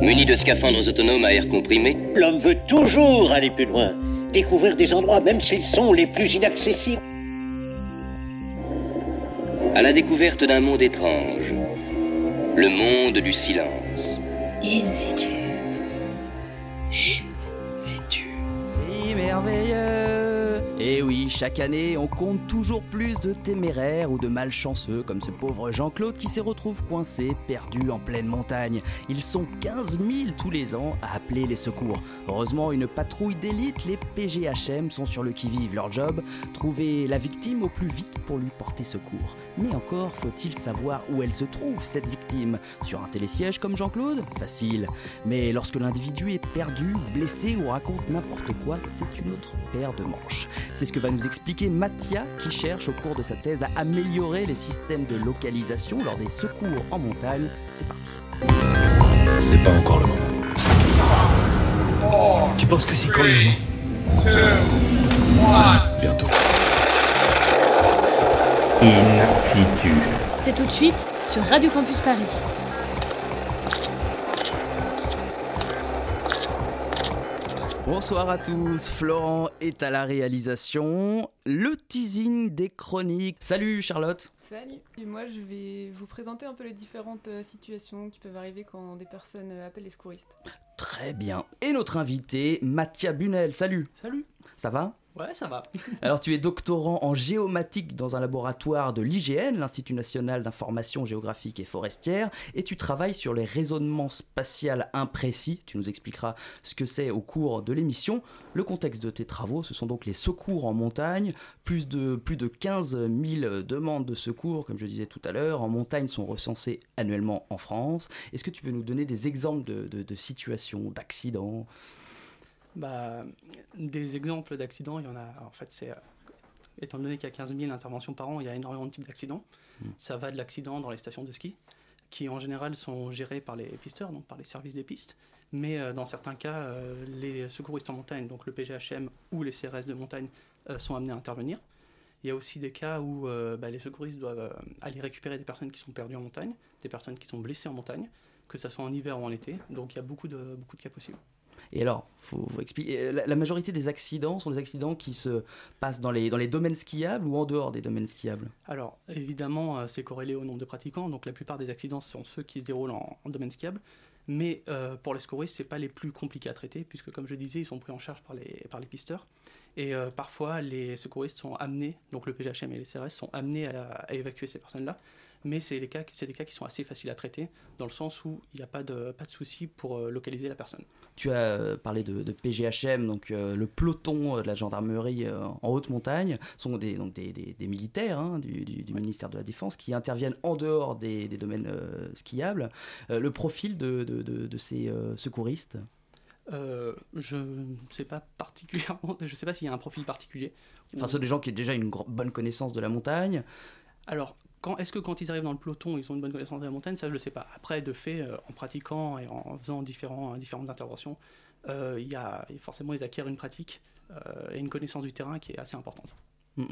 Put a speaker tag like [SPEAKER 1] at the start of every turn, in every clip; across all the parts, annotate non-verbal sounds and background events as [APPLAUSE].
[SPEAKER 1] Muni de scaphandres autonomes à air comprimé,
[SPEAKER 2] L'homme veut toujours aller plus loin, découvrir des endroits même s'ils sont les plus inaccessibles.
[SPEAKER 1] à la découverte d'un monde étrange, le monde du silence.
[SPEAKER 3] In situ. In situ.
[SPEAKER 4] Et merveilleux Et oui, chaque année, on compte toujours plus de téméraires ou de malchanceux, comme ce pauvre Jean-Claude qui se retrouve coincé, perdu en pleine montagne. Ils sont 15 000 tous les ans à appeler les secours. Heureusement, une patrouille d'élite, les PGHM, sont sur le qui-vive. Leur job, trouver la victime au plus vite pour lui porter secours. Mais encore faut-il savoir où elle se trouve, cette victime. Sur un télésiège comme Jean-Claude? Facile. Mais lorsque l'individu est perdu, blessé ou raconte n'importe quoi, c'est une autre paire de manches. C'est ce que va nous expliquer Mathia, qui cherche au cours de sa thèse à améliorer les systèmes de localisation lors des secours en montagne. C'est parti.
[SPEAKER 5] C'est pas encore le moment.
[SPEAKER 6] Tu penses que c'est quand le moment
[SPEAKER 5] Bientôt.
[SPEAKER 7] In situ.
[SPEAKER 8] C'est tout de suite sur Radio Campus Paris.
[SPEAKER 4] Bonsoir à tous, Florent est à la réalisation, le teasing des chroniques. Salut Charlotte
[SPEAKER 9] Salut. Et moi, je vais vous présenter un peu les différentes euh, situations qui peuvent arriver quand des personnes euh, appellent les secouristes.
[SPEAKER 4] Très bien. Et notre invité, Mathia Bunel. Salut
[SPEAKER 6] Salut.
[SPEAKER 4] Ça va?
[SPEAKER 6] Ouais, ça va. [LAUGHS]
[SPEAKER 4] Alors tu es doctorant en géomatique dans un laboratoire de l'IGN, l'Institut national d'information géographique et forestière, et tu travailles sur les raisonnements spatial imprécis. Tu nous expliqueras ce que c'est au cours de l'émission. Le contexte de tes travaux, ce sont donc les secours en montagne. Plus de, plus de 15 000 demandes de secours, comme je disais tout à l'heure, en montagne sont recensées annuellement en France. Est-ce que tu peux nous donner des exemples de, de- de situations, d'accidents?
[SPEAKER 6] Bah, des exemples d'accidents, il y en a. En fait, c'est. euh, Étant donné qu'il y a 15 000 interventions par an, il y a énormément de types d'accidents.
[SPEAKER 4] Mm.
[SPEAKER 6] Ça va de l'accident dans les stations de ski, qui en général sont gérés par les pisteurs, donc par les services des pistes. Mais euh, dans certains cas, euh, les secouristes en montagne, donc le PGHM ou les CRS de montagne, euh, sont amenés à intervenir. Il y a aussi des cas où bah, les secouristes doivent aller récupérer des personnes qui sont perdues en montagne, des personnes qui sont blessées en montagne, que ce soit en hiver ou en été. Donc il y a beaucoup de, beaucoup de cas possibles.
[SPEAKER 4] Et alors, faut, expliquer. euh, La, majorité des accidents sont des accidents qui se passent dans les, dans les domaines skiables ou en dehors des domaines skiables?
[SPEAKER 6] Alors, évidemment, euh, c'est corrélé au nombre de pratiquants, donc la plupart des accidents sont ceux qui se déroulent en, domaine skiable. Mais euh, pour les secouristes, c'est pas les plus compliqués à traiter, puisque comme je disais, ils sont pris en charge par les, par les pisteurs. Et parfois, les secouristes sont amenés, donc le PGHM et les CRS sont amenés à évacuer ces personnes-là. Mais c'est cas, des cas qui sont assez faciles à traiter, dans le sens où il n'y a pas de, pas de souci pour euh, localiser la personne.
[SPEAKER 4] Tu as euh, parlé de, de PGHM, donc euh, le peloton de la gendarmerie euh, en haute montagne, sont des, donc des, des- des militaires hein, du, du- du ministère de la Défense qui interviennent en dehors des, des domaines euh, skiables. Le profil de, de- de- de ces secouristes?
[SPEAKER 6] Euh, je ne sais pas particulièrement, [LAUGHS] je sais pas s'il y a un profil particulier.
[SPEAKER 4] Enfin, ce sont des gens qui ont déjà une bonne connaissance de la montagne.
[SPEAKER 6] Alors, est-ce que quand ils arrivent dans le peloton, ils ont une bonne connaissance de la montagne? Ça, je ne le sais pas. Après, de fait, euh, en pratiquant et en faisant différents, différentes interventions, euh, il y a, forcément, ils acquièrent une pratique euh, et une connaissance du terrain qui est assez importante.
[SPEAKER 4] Mm,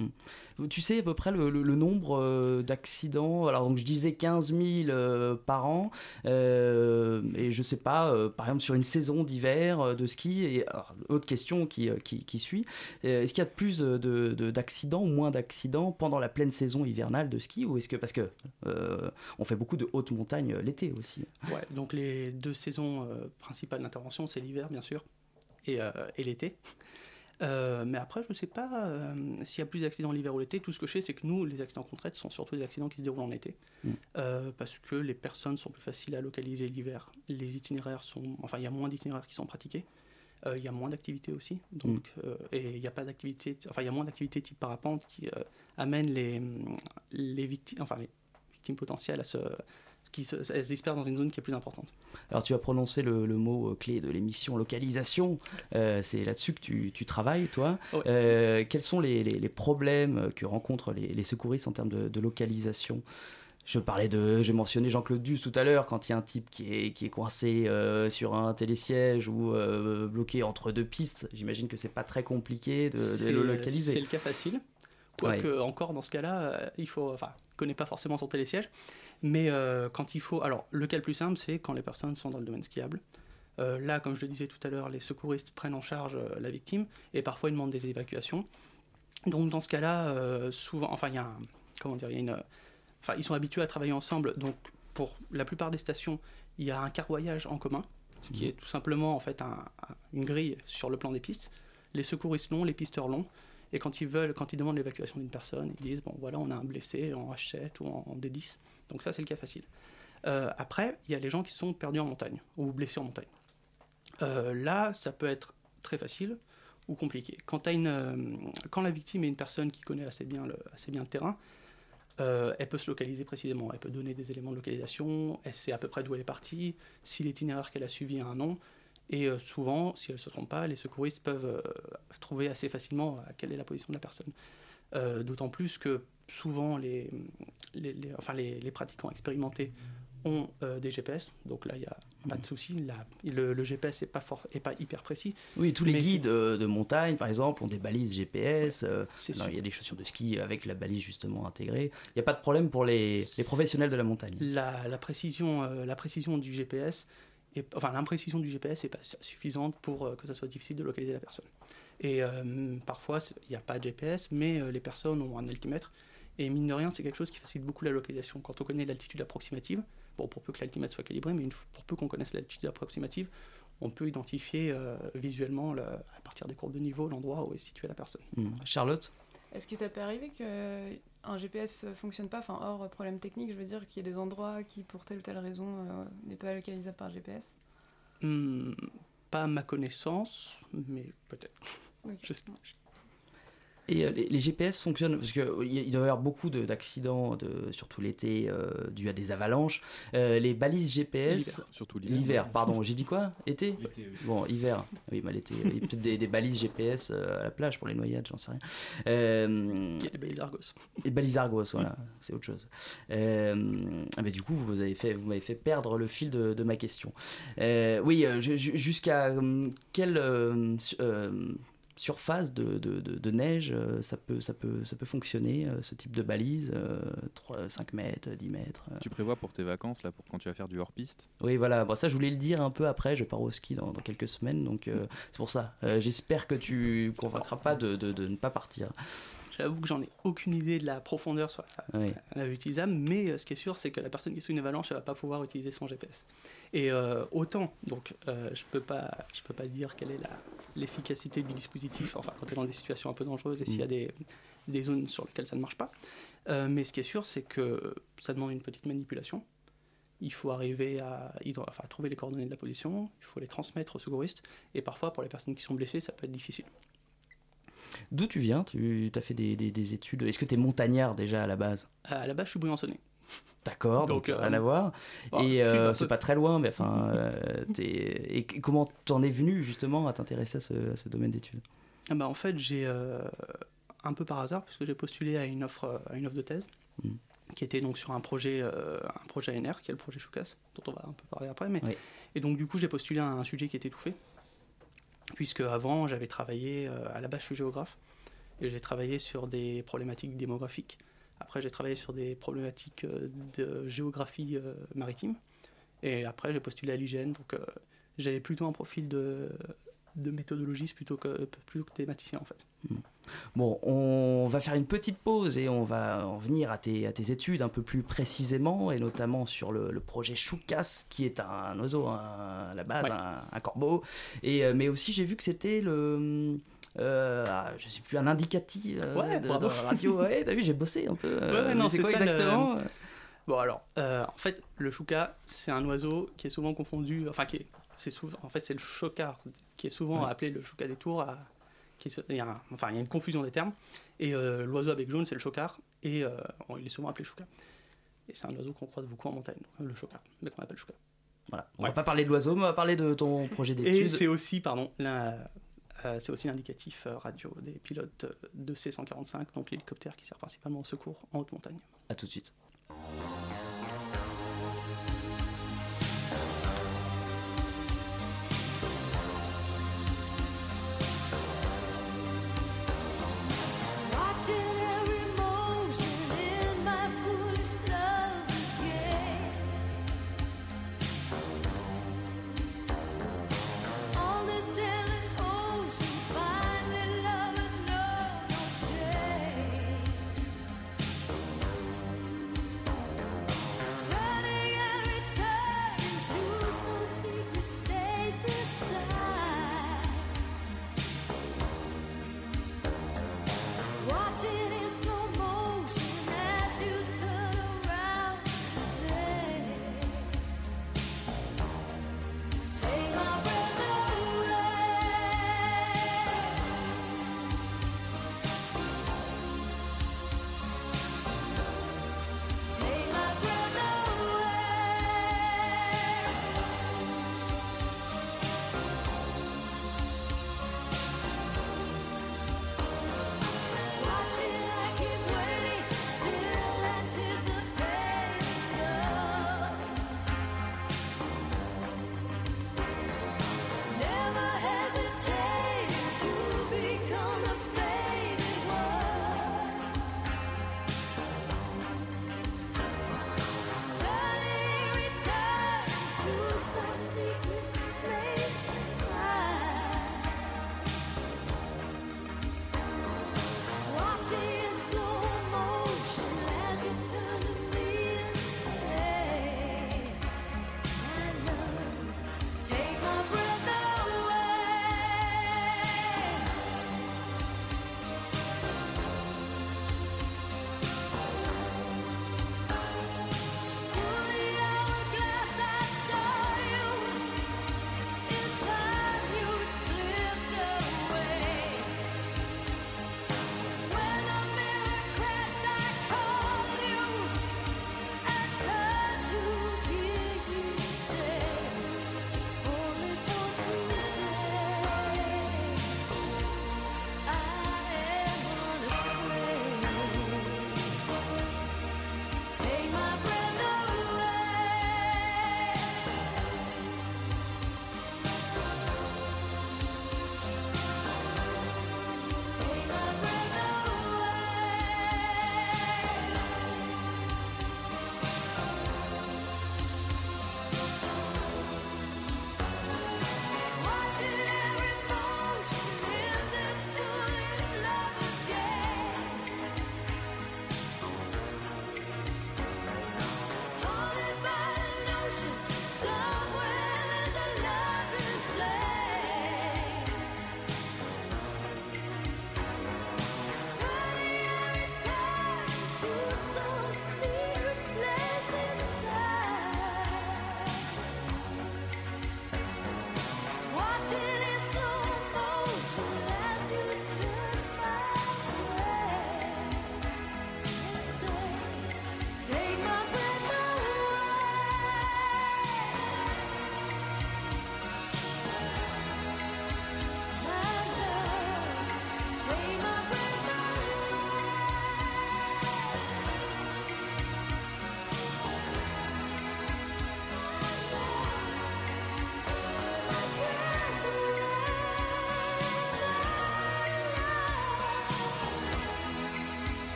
[SPEAKER 4] mm. Tu sais à peu près le, nombre euh, d'accidents? Alors donc je disais 15 000 euh, par an, euh, et je sais pas, par exemple sur une saison d'hiver de ski, et autre question qui, qui, suit, est-ce qu'il y a plus de- de- d'accidents ou moins d'accidents pendant la pleine saison hivernale de ski? Ou que parce que on fait beaucoup de hautes montagnes euh, l'été aussi
[SPEAKER 6] Ouais, donc les deux saisons principales d'intervention, c'est l'hiver, bien sûr, et, et l'été. Euh, mais après, je ne sais pas euh, s'il y a plus d'accidents l'hiver ou l'été. Tout ce que je sais, c'est que nous, les accidents qu'on traite sont surtout des accidents qui se déroulent en été.
[SPEAKER 4] Mm.
[SPEAKER 6] Euh, parce que les personnes sont plus faciles à localiser l'hiver. Les itinéraires sont. Enfin, il y a moins d'itinéraires qui sont pratiqués. Il y a moins d'activités aussi. Donc, euh, et il n'y a pas d'activité. Enfin, il y a moins d'activités type parapente qui amènent les, les victimes. Enfin, les victimes potentielles à se. Qui se, elles se dispersent dans une zone qui est plus importante.
[SPEAKER 4] Alors tu as prononcé le, le mot euh, clé de l'émission localisation, Euh, c'est là-dessus que tu, tu travailles toi. Euh, quels sont les, les- les problèmes que rencontrent les, les secouristes en termes de, de localisation? Je parlais de, j'ai mentionné Jean-Claude Duss tout à l'heure, quand il y a un type qui est, qui est coincé euh, sur un télésiège ou euh, bloqué entre deux pistes, j'imagine que c'est pas très compliqué de, le localiser.
[SPEAKER 6] C'est le cas facile. Quoique, encore dans ce cas-là, il faut. Enfin, connaît pas forcément son télésiège. Mais euh, quand il faut. Alors, le cas le plus simple, c'est quand les personnes sont dans le domaine skiable. Euh, là, comme je le disais tout à l'heure, les secouristes prennent en charge euh, la victime et parfois ils demandent des évacuations. Donc, dans ce cas-là, souvent. Enfin, il y a un. Comment dire y a une. Enfin, ils sont habitués à travailler ensemble. Donc, pour la plupart des stations, il y a un carroyage en commun, ce qui est tout simplement en fait un- un- une grille sur le plan des pistes. Les secouristes l'ont, les pisteurs l'ont. Et quand ils veulent, quand ils demandent l'évacuation d'une personne, ils disent bon voilà, on a un blessé en H7 ou en, en D10. Donc ça, c'est le cas facile. Euh, après, il y a les gens qui sont perdus en montagne ou blessés en montagne. Euh, là, ça peut être très facile ou compliqué. Euh, quand la victime est une personne qui connaît assez bien le, terrain, elle peut se localiser précisément. Elle peut donner des éléments de localisation, elle sait à peu près d'où elle est partie, si l'itinéraire qu'elle a suivi a un nom. Et euh, souvent, si elle ne se trompe pas, les secouristes peuvent euh, trouver assez facilement à quelle est la position de la personne. Euh, D'autant plus que souvent, les, les, les- enfin, les, les pratiquants expérimentés ont euh, des GPS, donc là, il n'y a pas de souci. Là, le, le GPS n'est pas, fort- est pas hyper précis.
[SPEAKER 4] Oui, tous les guides euh, de montagne, par exemple, ont des balises GPS. euh, non, il y a des chaussures de ski avec la balise justement intégrée. Il n'y a pas de problème pour les, les professionnels de la montagne.
[SPEAKER 6] La, la précision, euh, la précision du GPS, enfin l'imprécision du GPS n'est pas suffisante pour euh, que ça soit difficile de localiser la personne. Et euh, parfois, il n'y a pas de GPS, mais euh, les personnes ont un altimètre. Et mine de rien, c'est quelque chose qui facilite beaucoup la localisation. Quand on connaît l'altitude approximative, bon, pour peu que l'altimètre soit calibré, mais pour peu qu'on connaisse l'altitude approximative, on peut identifier visuellement, le- à partir des courbes de niveau, l'endroit où est située la personne.
[SPEAKER 4] Hmm. Charlotte?
[SPEAKER 9] Est-ce que ça peut arriver qu'un GPS fonctionne pas, enfin hors problème technique, je veux dire, qu'il y ait des endroits qui, pour telle ou telle raison, euh, n'est pas localisable par GPS
[SPEAKER 6] Hmm, pas à ma connaissance, mais peut-être. [LAUGHS] Je
[SPEAKER 4] Et euh, les, les GPS fonctionnent parce qu'il il doit y avoir beaucoup de- d'accidents, de, surtout l'été, euh, dû à des avalanches. Euh, les balises GPS.
[SPEAKER 6] L'hiver.
[SPEAKER 5] Surtout l'hiver.
[SPEAKER 4] L'hiver, [LAUGHS] pardon, j'ai dit quoi? Été?
[SPEAKER 5] L'été, oui.
[SPEAKER 4] Bon, hiver. Oui, bah, l'été. Il y a peut-être des, des balises GPS euh, à la plage pour les noyades, j'en sais rien. Euh,
[SPEAKER 6] Il y a des balises Argos.
[SPEAKER 4] et balises Argos, voilà, c'est autre chose. Euh, ah, mais du coup, vous avez fait, vous m'avez fait perdre le fil de, de ma question. Euh, oui, euh, ju- ju- jusqu'à euh, euh, euh, surface de, de- de- de neige euh, ça peut, ça peut, ça peut fonctionner euh, ce type de balise, euh, 3, 5 mètres, 10 mètres. euh.
[SPEAKER 5] Tu prévois pour tes vacances, là, pour quand tu vas faire du hors-piste?
[SPEAKER 4] Oui, voilà. Bon, ça, je voulais le dire un peu après. Je pars au ski dans, dans quelques semaines, donc euh, c'est pour ça. Euh, J'espère que tu convaincras pas de, de- de ne pas partir.
[SPEAKER 6] J'avoue que j'en ai aucune idée de la profondeur sur la,
[SPEAKER 4] Oui.
[SPEAKER 6] la utilisable, mais euh, ce qui est sûr, c'est que la personne qui est sous une avalanche, elle va pas pouvoir utiliser son GPS. Et euh, autant, donc euh, je peux pas, je peux pas dire quelle est l'efficacité du dispositif, enfin quand tu es dans des situations un peu dangereuses et s'il y a des, des zones sur lesquelles ça ne marche pas. Euh, mais ce qui est sûr, c'est que ça demande une petite manipulation. Il faut arriver à, ident- enfin, à trouver les coordonnées de la position, il faut les transmettre aux secouristes, et parfois pour les personnes qui sont blessées, ça peut être difficile.
[SPEAKER 4] D'où tu viens? Tu as fait des, des- des études. Est-ce que tu es montagnard déjà à la base?
[SPEAKER 6] À la base, je suis briançonné.
[SPEAKER 4] D'accord, donc,
[SPEAKER 6] Donc, euh,
[SPEAKER 4] rien à voir.
[SPEAKER 6] Bon,
[SPEAKER 4] et euh, c'est pas très loin, mais enfin, euh, et comment t'en es venu justement à t'intéresser à ce, à ce domaine d'études?
[SPEAKER 6] Ah bah, en fait, j'ai euh, un peu par hasard, puisque j'ai postulé à une offre, à une offre de thèse,
[SPEAKER 4] Mm.
[SPEAKER 6] qui était donc sur un projet, euh, un projet ANR, qui est le projet Choucas, dont on va un peu parler après. Mais...
[SPEAKER 4] Oui.
[SPEAKER 6] Et donc, du coup, j'ai postulé à un sujet qui était tout fait, puisque avant, j'avais travaillé, euh, à la base, je suis géographe, et j'ai travaillé sur des problématiques démographiques. Après, j'ai travaillé sur des problématiques euh, de géographie euh, maritime. Et après, j'ai postulé à l'hygiène, donc euh, j'avais plutôt un profil de, de méthodologiste plutôt que, plutôt que thématicien, en fait.
[SPEAKER 4] Bon, on va faire une petite pause et on va en venir à tes, à tes études un peu plus précisément, et notamment sur le, le projet Choucas, qui est un oiseau un- à la base,
[SPEAKER 6] Ouais.
[SPEAKER 4] un, un corbeau. Et, mais aussi, j'ai vu que c'était le. Euh, ah, je sais plus, un indicatif euh,
[SPEAKER 6] Ouais,
[SPEAKER 4] de, la radio. Ouais, t'as vu, j'ai bossé un peu. euh,
[SPEAKER 6] Ouais,
[SPEAKER 4] mais
[SPEAKER 6] non,
[SPEAKER 4] c'est quoi
[SPEAKER 6] ça, le-
[SPEAKER 4] exactement
[SPEAKER 6] Bon alors, euh, en fait, le chouca, c'est un oiseau qui est souvent confondu, enfin qui est, c'est souvent, en fait, c'est le chocard qui est souvent
[SPEAKER 4] Ouais.
[SPEAKER 6] appelé le chouca des tours. à- qui est- il y a un- enfin, il y a une confusion des termes. Et euh, l'oiseau avec jaune, c'est le chocard, et euh, bon, il est souvent appelé chouca. Et c'est un oiseau qu'on croise beaucoup en montagne, le chocard, mais qu'on appelle chouca.
[SPEAKER 4] Voilà. On
[SPEAKER 6] Ouais.
[SPEAKER 4] va pas parler de l'oiseau, mais on va parler de ton projet
[SPEAKER 6] Et
[SPEAKER 4] d'études.
[SPEAKER 6] c'est aussi, pardon, euh, c'est aussi l'indicatif euh, radio des pilotes euh, de C-145, donc l'hélicoptère qui sert principalement au secours en haute montagne.
[SPEAKER 4] À tout de suite.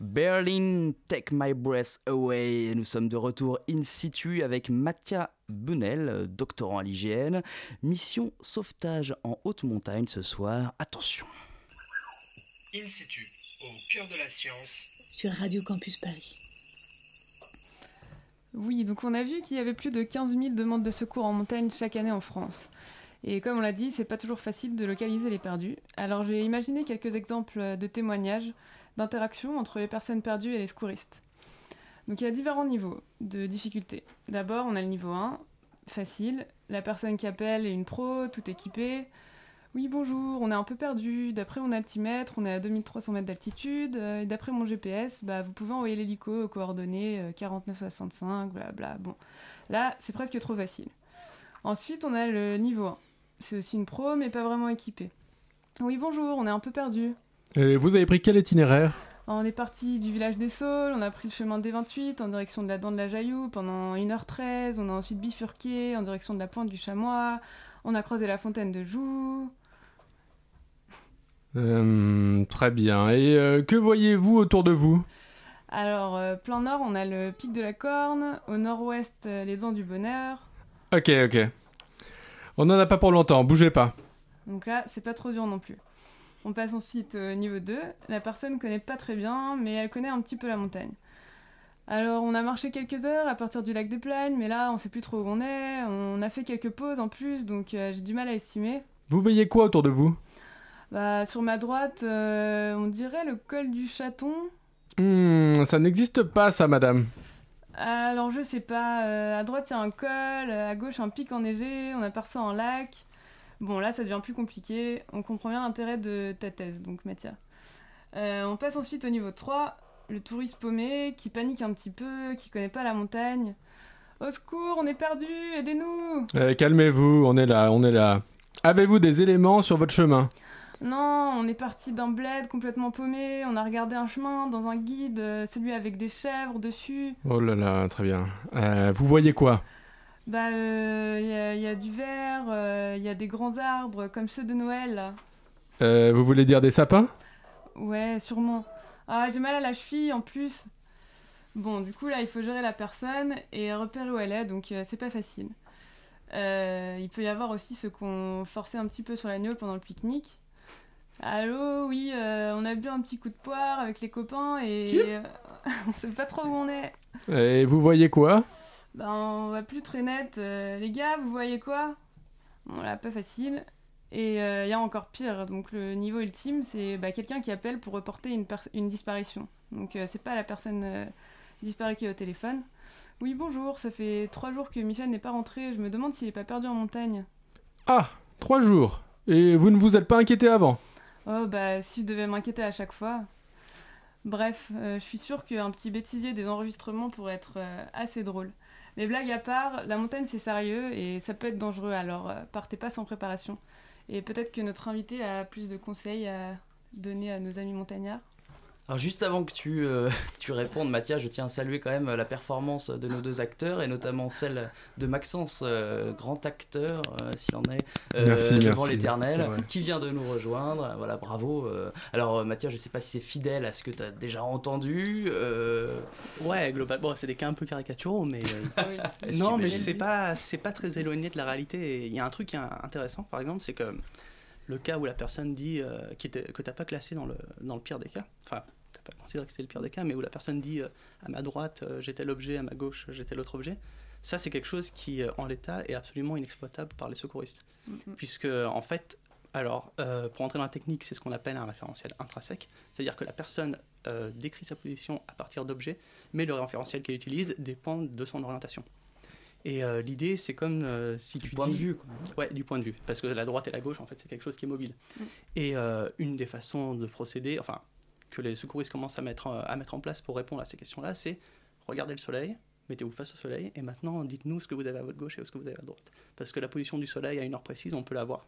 [SPEAKER 4] Berlin, Take My Breath Away. Nous sommes de retour in situ avec Mathia Bunel, doctorant à l'IGN. Mission sauvetage en haute montagne ce soir. Attention.
[SPEAKER 10] In situ, au cœur de la science.
[SPEAKER 8] Sur Radio Campus Paris.
[SPEAKER 9] Oui, donc on a vu qu'il y avait plus de 15 000 demandes de secours en montagne chaque année en France. Et comme on l'a dit, c'est pas toujours facile de localiser les perdus. Alors j'ai imaginé quelques exemples de témoignages d'interaction entre les personnes perdues et les secouristes. Donc il y a différents niveaux de difficulté. D'abord, on a le niveau 1, facile. La personne qui appelle est une pro, tout équipée. Oui, bonjour, on est un peu perdu. D'après mon altimètre, on est à 2300 mètres d'altitude. Et d'après mon GPS, bah, vous pouvez envoyer l'hélico aux coordonnées 4965, blabla. Bon, là, c'est presque trop facile. Ensuite, on a le niveau 1. C'est aussi une pro, mais pas vraiment équipée. Oui, bonjour, on est un peu perdu.
[SPEAKER 11] Et vous avez pris quel itinéraire
[SPEAKER 9] On est parti du village des Saules, on a pris le chemin des 28 en direction de la dent de la Jaillou pendant 1h13, on a ensuite bifurqué en direction de la pointe du Chamois, on a croisé la fontaine de Joux.
[SPEAKER 11] Euh, très bien. Et euh, que voyez-vous autour de vous?
[SPEAKER 9] Alors, euh, plan nord, on a le pic de la Corne, au nord-ouest, euh, les dents du Bonheur.
[SPEAKER 11] Ok, ok. On n'en a pas pour longtemps, bougez pas.
[SPEAKER 9] Donc là, c'est pas trop dur non plus. On passe ensuite au niveau 2. La personne connaît pas très bien, mais elle connaît un petit peu la montagne. Alors, on a marché quelques heures à partir du lac des Plaines, mais là, on sait plus trop où on est. On a fait quelques pauses en plus, donc euh, j'ai du mal à estimer.
[SPEAKER 11] Vous voyez quoi autour de vous?
[SPEAKER 9] Bah, sur ma droite, euh, on dirait le col du Chaton.
[SPEAKER 11] Hmm, ça n'existe pas, ça, madame.
[SPEAKER 9] Alors, je sais pas. euh, à droite, il y a un col, à gauche, un pic enneigé. On aperçoit un lac. Bon, là, ça devient plus compliqué. On comprend bien l'intérêt de ta thèse, donc Mathia. Euh, on passe ensuite au niveau 3, le touriste paumé qui panique un petit peu, qui connaît pas la montagne. Au secours, on est perdu, aidez-nous
[SPEAKER 11] Euh, Calmez-vous, on est là, on est là. Avez-vous des éléments sur votre chemin?
[SPEAKER 9] Non, on est parti d'un bled complètement paumé, on a regardé un chemin dans un guide, euh, celui avec des chèvres dessus.
[SPEAKER 11] Oh là là, très bien. Euh, vous voyez quoi?
[SPEAKER 9] Bah, il y, a- y a du vert, il y a des grands arbres comme ceux de Noël là.
[SPEAKER 11] Euh, Vous voulez dire des sapins?
[SPEAKER 9] Ouais, sûrement. Ah, j'ai mal à la cheville en plus. Bon, du coup, là, il faut gérer la personne et repérer où elle est, donc euh, c'est pas facile. Euh, il peut y avoir aussi ceux ont forcé un petit peu sur la gnôle pendant le pique-nique. Allô, oui, euh, on a bu un petit coup de poire avec les copains et euh, [LAUGHS] on sait pas trop où on est.
[SPEAKER 11] Et vous voyez quoi?
[SPEAKER 9] Ben, on va plus très net. Euh, les gars, vous voyez quoi? Bon, là, pas facile. Et il y a encore pire. Donc, le niveau ultime, c'est bah, quelqu'un qui appelle pour reporter une, une disparition. Donc, euh, c'est pas la personne euh, disparue qui est au téléphone. Oui, bonjour, ça fait trois jours que Michel n'est pas rentré. Je me demande s'il est pas perdu en montagne.
[SPEAKER 11] Ah, trois jours. Et vous ne vous êtes pas inquiété avant?
[SPEAKER 9] Oh, bah, si je devais m'inquiéter à chaque fois. Bref, euh, je suis sûre qu'un petit bêtisier des enregistrements pourrait être euh, assez drôle. Mais blague à part, la montagne c'est sérieux et ça peut être dangereux, alors euh, partez pas sans préparation. Et peut-être que notre invité a plus de conseils à donner à nos amis montagnards.
[SPEAKER 4] Alors juste avant que tu, euh, [LAUGHS] tu répondes, Mathias, je tiens à saluer quand même la performance de nos deux acteurs et notamment celle de Maxence, euh, grand acteur, euh, s'il en est, euh,
[SPEAKER 11] Merci,
[SPEAKER 4] devant l'éternel, qui vient de nous rejoindre. Voilà, bravo. euh. Alors Mathias, je sais pas si c'est fidèle à ce que tu as déjà entendu. euh,
[SPEAKER 6] Ouais, globalement, c'est des cas un peu caricaturaux, mais. euh, [LAUGHS] non, mais c'est pas, c'est pas très éloigné de la réalité. Il y a un truc qui est intéressant, par exemple, c'est que le cas où la personne dit euh, que t'as pas classé dans le, dans le pire des cas, enfin, pas considéré que c'était le pire des cas, mais où la personne dit euh, à ma droite euh, j'étais l'objet, à ma gauche j'étais l'autre objet, ça c'est quelque chose qui, euh, en l'état, est absolument inexploitable par les secouristes.
[SPEAKER 9] Mhm.
[SPEAKER 6] Puisque, en fait, alors, euh, pour entrer dans la technique, c'est ce qu'on appelle un référentiel intrinsèque, c'est-à-dire que la personne euh, décrit sa position à partir d'objets, mais le référentiel qu'elle utilise dépend de son orientation. Et euh, l'idée, c'est comme euh, si tu
[SPEAKER 4] point
[SPEAKER 6] dis...
[SPEAKER 4] de vue. Quoi.
[SPEAKER 6] Ouais, du point de vue. Parce que la droite et la gauche, en fait, c'est quelque chose qui est mobile.
[SPEAKER 9] Mm.
[SPEAKER 6] Et euh, une des façons de procéder, enfin, que les secouristes commencent à mettre, à mettre en place pour répondre à ces questions-là, c'est regardez le soleil, mettez-vous face au soleil, et maintenant, dites-nous ce que vous avez à votre gauche et ce que vous avez à droite. Parce que la position du soleil à une heure précise, on peut la voir.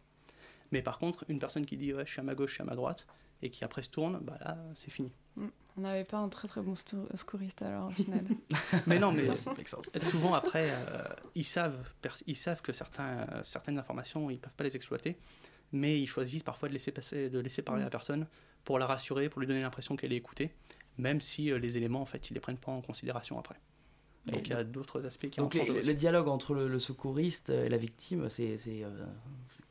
[SPEAKER 6] Mais par contre, une personne qui dit ouais, je suis à ma gauche, je suis à ma droite, et qui après se tourne, bah là, c'est fini.
[SPEAKER 9] On n'avait pas un très très bon secouriste alors au final. [LAUGHS]
[SPEAKER 6] Mais non, mais [LAUGHS] [LAUGHS] souvent après, euh, ils, savent, ils savent que certains, certaines informations, ils peuvent pas les exploiter, mais ils choisissent parfois de laisser, passer, de laisser parler
[SPEAKER 9] Mm.
[SPEAKER 6] la personne pour la rassurer, pour lui donner l'impression qu'elle est écoutée. même si euh, les éléments, en fait, ils les prennent pas en considération après. Donc il y a d'autres aspects qui
[SPEAKER 4] Donc les- le, dialogue entre le, le secouriste et la victime, c'est euh,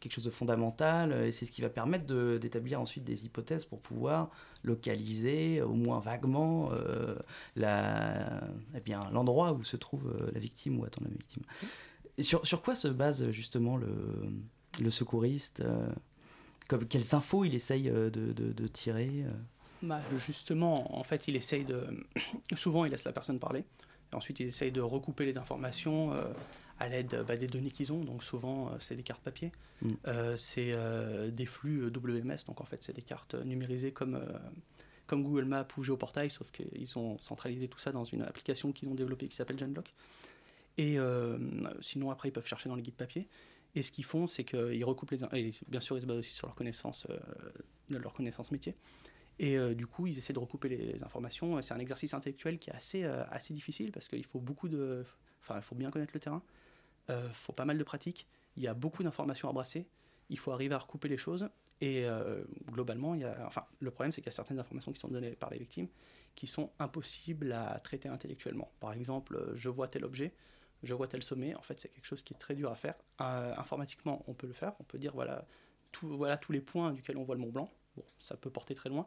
[SPEAKER 4] quelque chose de fondamental euh, et c'est ce qui va permettre de- d'établir ensuite des hypothèses pour pouvoir localiser, au moins vaguement, euh, eh l'endroit où se trouve euh, la victime ou attend la victime. Et sur, sur quoi se base justement le, le secouriste euh, comme, Quelles infos il essaye euh, de, de- de tirer euh
[SPEAKER 6] Bah, justement, en fait, il essaye de. [CLEARS THROAT] Souvent, il laisse la personne parler. Et ensuite, il essaye de recouper les informations euh, à l'aide bah, des données qu'ils ont. Donc, souvent, euh, c'est des cartes papier.
[SPEAKER 4] Mm.
[SPEAKER 6] Euh, c'est euh, des flux euh, WMS. Donc, en fait, c'est des cartes euh, numérisées comme, euh, comme Google Maps ou Géoportail, sauf qu'ils ont centralisé tout ça dans une application qu'ils ont développée qui s'appelle Genlock. Et euh, sinon, après, ils peuvent chercher dans les guides papier. Et ce qu'ils font, c'est qu'ils recoupent les. Et bien sûr, ils se basent aussi sur leur connaissance, euh, leur connaissance métier. Et euh, du coup, ils essaient de recouper les informations. C'est un exercice intellectuel qui est assez, euh, assez difficile parce qu'il faut beaucoup de. Enfin, il faut bien connaître le terrain. Il faut pas mal de pratique. Il y a beaucoup d'informations à brasser. Il faut arriver à recouper les choses. Et euh, globalement, il y a, enfin, le problème, c'est qu'il y a certaines informations qui sont données par les victimes qui sont impossibles à traiter intellectuellement. Par exemple, euh, je vois tel objet, je vois tel sommet. En fait, c'est quelque chose qui est très dur à faire. Euh, informatiquement, on peut le faire. On peut dire voilà, tout, voilà tous les points duquel on voit le Mont Blanc. Bon, ça peut porter très loin.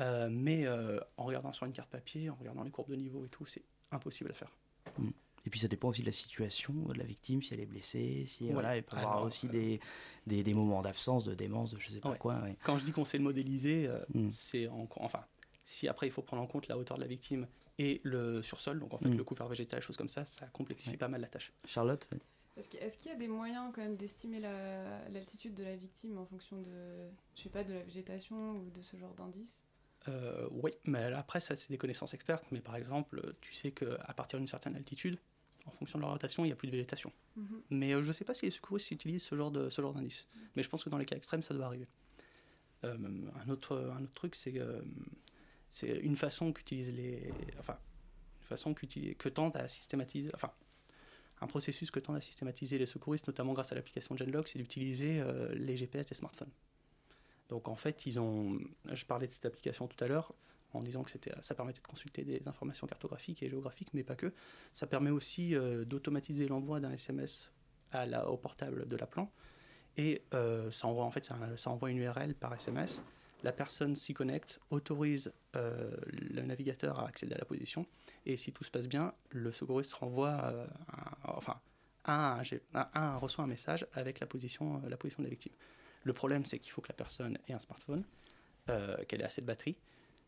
[SPEAKER 6] Euh, mais euh, en regardant sur une carte papier, en regardant les courbes de niveau et tout, c'est impossible à faire.
[SPEAKER 4] Mm. Et puis ça dépend aussi de la situation de la victime, si elle est blessée, si
[SPEAKER 6] Ouais.
[SPEAKER 4] voilà, il peut avoir
[SPEAKER 6] Alors,
[SPEAKER 4] aussi
[SPEAKER 6] euh,
[SPEAKER 4] des, des, des moments d'absence, de démence, de je sais pas
[SPEAKER 6] Ouais.
[SPEAKER 4] quoi. ouais.
[SPEAKER 6] Quand je dis qu'on sait le modéliser, euh,
[SPEAKER 4] Mm.
[SPEAKER 6] c'est en, enfin, si après il faut prendre en compte la hauteur de la victime et le sursol, donc en fait
[SPEAKER 4] Mm.
[SPEAKER 6] le couvert végétal, choses comme ça, ça complexifie pas mal la tâche.
[SPEAKER 4] Charlotte
[SPEAKER 9] Est-ce qu'il y a des moyens quand même d'estimer la- l'altitude de la victime en fonction de, je sais pas, de la végétation ou de ce genre d'indices
[SPEAKER 6] Euh, oui, mais après ça c'est des connaissances expertes, mais par exemple, tu sais qu'à partir d'une certaine altitude, en fonction de l'orientation, il n'y a plus de végétation.
[SPEAKER 9] Mhm.
[SPEAKER 6] Mais euh, je ne sais pas si les secouristes utilisent ce genre de ce genre d'indice. Mais je pense que dans les cas extrêmes, ça doit arriver. Euh, un autre un autre truc, c'est que c'est une façon qu'utilisent les, enfin, une façon que tente à systématiser, enfin, un processus que tendent à systématiser les secouristes, notamment grâce à l'application Genlock, c'est d'utiliser euh, les GPS des smartphones. Donc en fait, ils ont, je parlais de cette application tout à l'heure en disant que ça permettait de consulter des informations cartographiques et géographiques, mais pas que. Ça permet aussi euh, d'automatiser l'envoi d'un SMS à la, au portable de l'appelant. Et euh, ça envoie en fait ça envoie une URL par SMS. La personne s'y connecte, autorise euh, le navigateur à accéder à la position, et si tout se passe bien, le secouriste renvoie, euh, enfin, un, un- reçoit un message avec la position, euh, la position de la victime. Le problème, c'est qu'il faut que la personne ait un smartphone, qu'elle ait assez de batterie.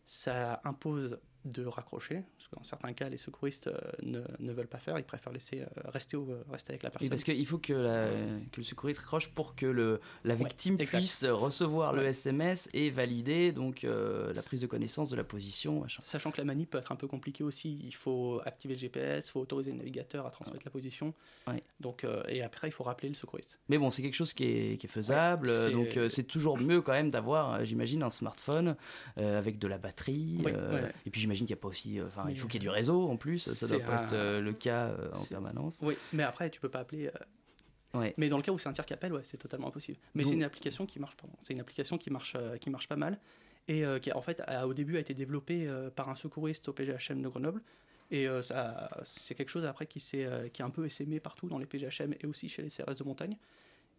[SPEAKER 6] Ça impose de raccrocher, parce que dans certains cas, les secouristes euh, ne, ne veulent pas faire, ils préfèrent laisser euh, rester, au- rester avec la
[SPEAKER 4] Et
[SPEAKER 6] personne.
[SPEAKER 4] parce qu'il faut que, la- que le secouriste raccroche pour que le, la victime puisse recevoir le. SMS et valider donc euh, la prise de connaissance de la position. machin.
[SPEAKER 6] Sachant que la manip peut être un peu compliquée aussi, il faut activer le GPS, il faut autoriser le navigateur à transmettre la position. Donc, euh, et après, il faut rappeler le secouriste.
[SPEAKER 4] Mais bon, c'est quelque chose qui est, qui est faisable, euh, donc euh, c'est toujours mieux quand même d'avoir, euh, j'imagine, un smartphone euh, avec de la batterie. Euh. Et puis j'imagine qu'il n'y a pas aussi, euh, enfin, il faut qu'il y ait du réseau en plus, ça doit pas
[SPEAKER 6] un-
[SPEAKER 4] être euh, le cas euh, en permanence.
[SPEAKER 6] Oui, mais après, tu peux pas appeler. euh,
[SPEAKER 4] Ouais.
[SPEAKER 6] Mais dans le cas où c'est un tiers qui appelle, ouais, c'est totalement impossible. Mais c'est une application qui marche, c'est une application qui marche, euh, qui marche pas mal et euh, qui, en fait, a- au début a été développée euh, par un secouriste au PGHM de Grenoble. Et euh, c'est quelque chose après qui, s'est, euh, qui est un peu essaimé partout dans les PGHM et aussi chez les CRS de montagne.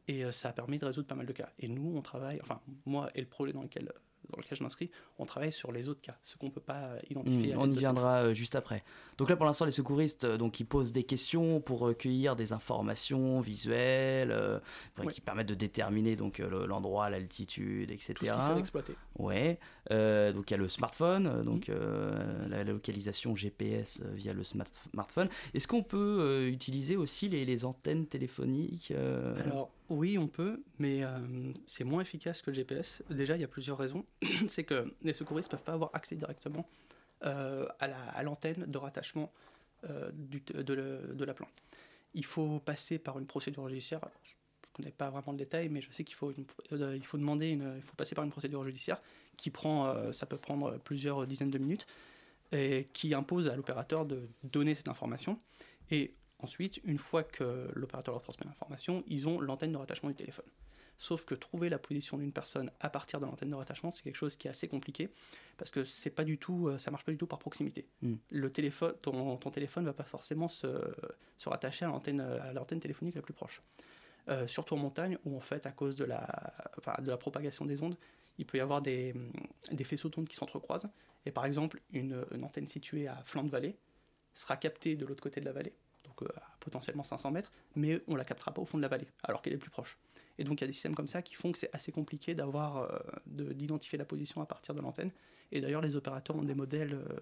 [SPEAKER 6] Et euh, ça a permis de résoudre pas mal de cas. Et nous, on travaille, enfin, moi et le projet dans lequel, dans lequel je m'inscris, on travaille sur les autres cas, ce qu'on peut pas identifier.
[SPEAKER 4] Hmm, on y viendra euh, juste après. Donc là, pour l'instant, les secouristes, euh, donc ils posent des questions pour recueillir des informations visuelles, euh,
[SPEAKER 6] Ouais.
[SPEAKER 4] qui permettent de déterminer donc euh, le- l'endroit, l'altitude, etc.
[SPEAKER 6] Tout ce qu'ils savent exploiter.
[SPEAKER 4] Ouais. Euh, donc il y a le smartphone, euh, donc euh, la, localisation GPS euh, via le smart- smartphone. Est-ce qu'on peut euh, utiliser aussi les, les antennes téléphoniques euh,
[SPEAKER 6] Alors oui, on peut, mais euh, c'est moins efficace que le GPS. Déjà, il y a plusieurs raisons. [CLEARS THROAT] c'est que les secouristes ne peuvent pas avoir accès directement euh, à la- l'antenne de rattachement euh, de, de l'appelant. Il faut passer par une procédure judiciaire. Je ne connais pas vraiment le détail, mais je sais qu'il faut, demander, il faut passer par une procédure judiciaire qui prend, ça peut prendre plusieurs dizaines de minutes, et qui impose à l'opérateur de donner cette information. Ensuite, une fois que l'opérateur leur transmet l'information, ils ont l'antenne de rattachement du téléphone. Sauf que trouver la position d'une personne à partir de l'antenne de rattachement, c'est quelque chose qui est assez compliqué parce que c'est pas du tout, euh, ça marche pas du tout par proximité.
[SPEAKER 4] Mm.
[SPEAKER 6] Le téléphone, ton, ton téléphone va pas forcément se, se rattacher à l'antenne, à l'antenne téléphonique la plus proche. Euh, surtout en montagne où en fait à cause de la, enfin, de la propagation des ondes, il peut y avoir des, des faisceaux d'ondes qui s'entrecroisent. Et par exemple, une, une antenne située à flanc de vallée sera captée de l'autre côté de la vallée, à potentiellement 500 mètres, mais on la captera pas au fond de la vallée, alors qu'elle est plus proche. Et donc il y a des systèmes comme ça qui font que c'est assez compliqué d'avoir, euh, de- d'identifier la position à partir de l'antenne. Et d'ailleurs, les opérateurs ont des modèles euh,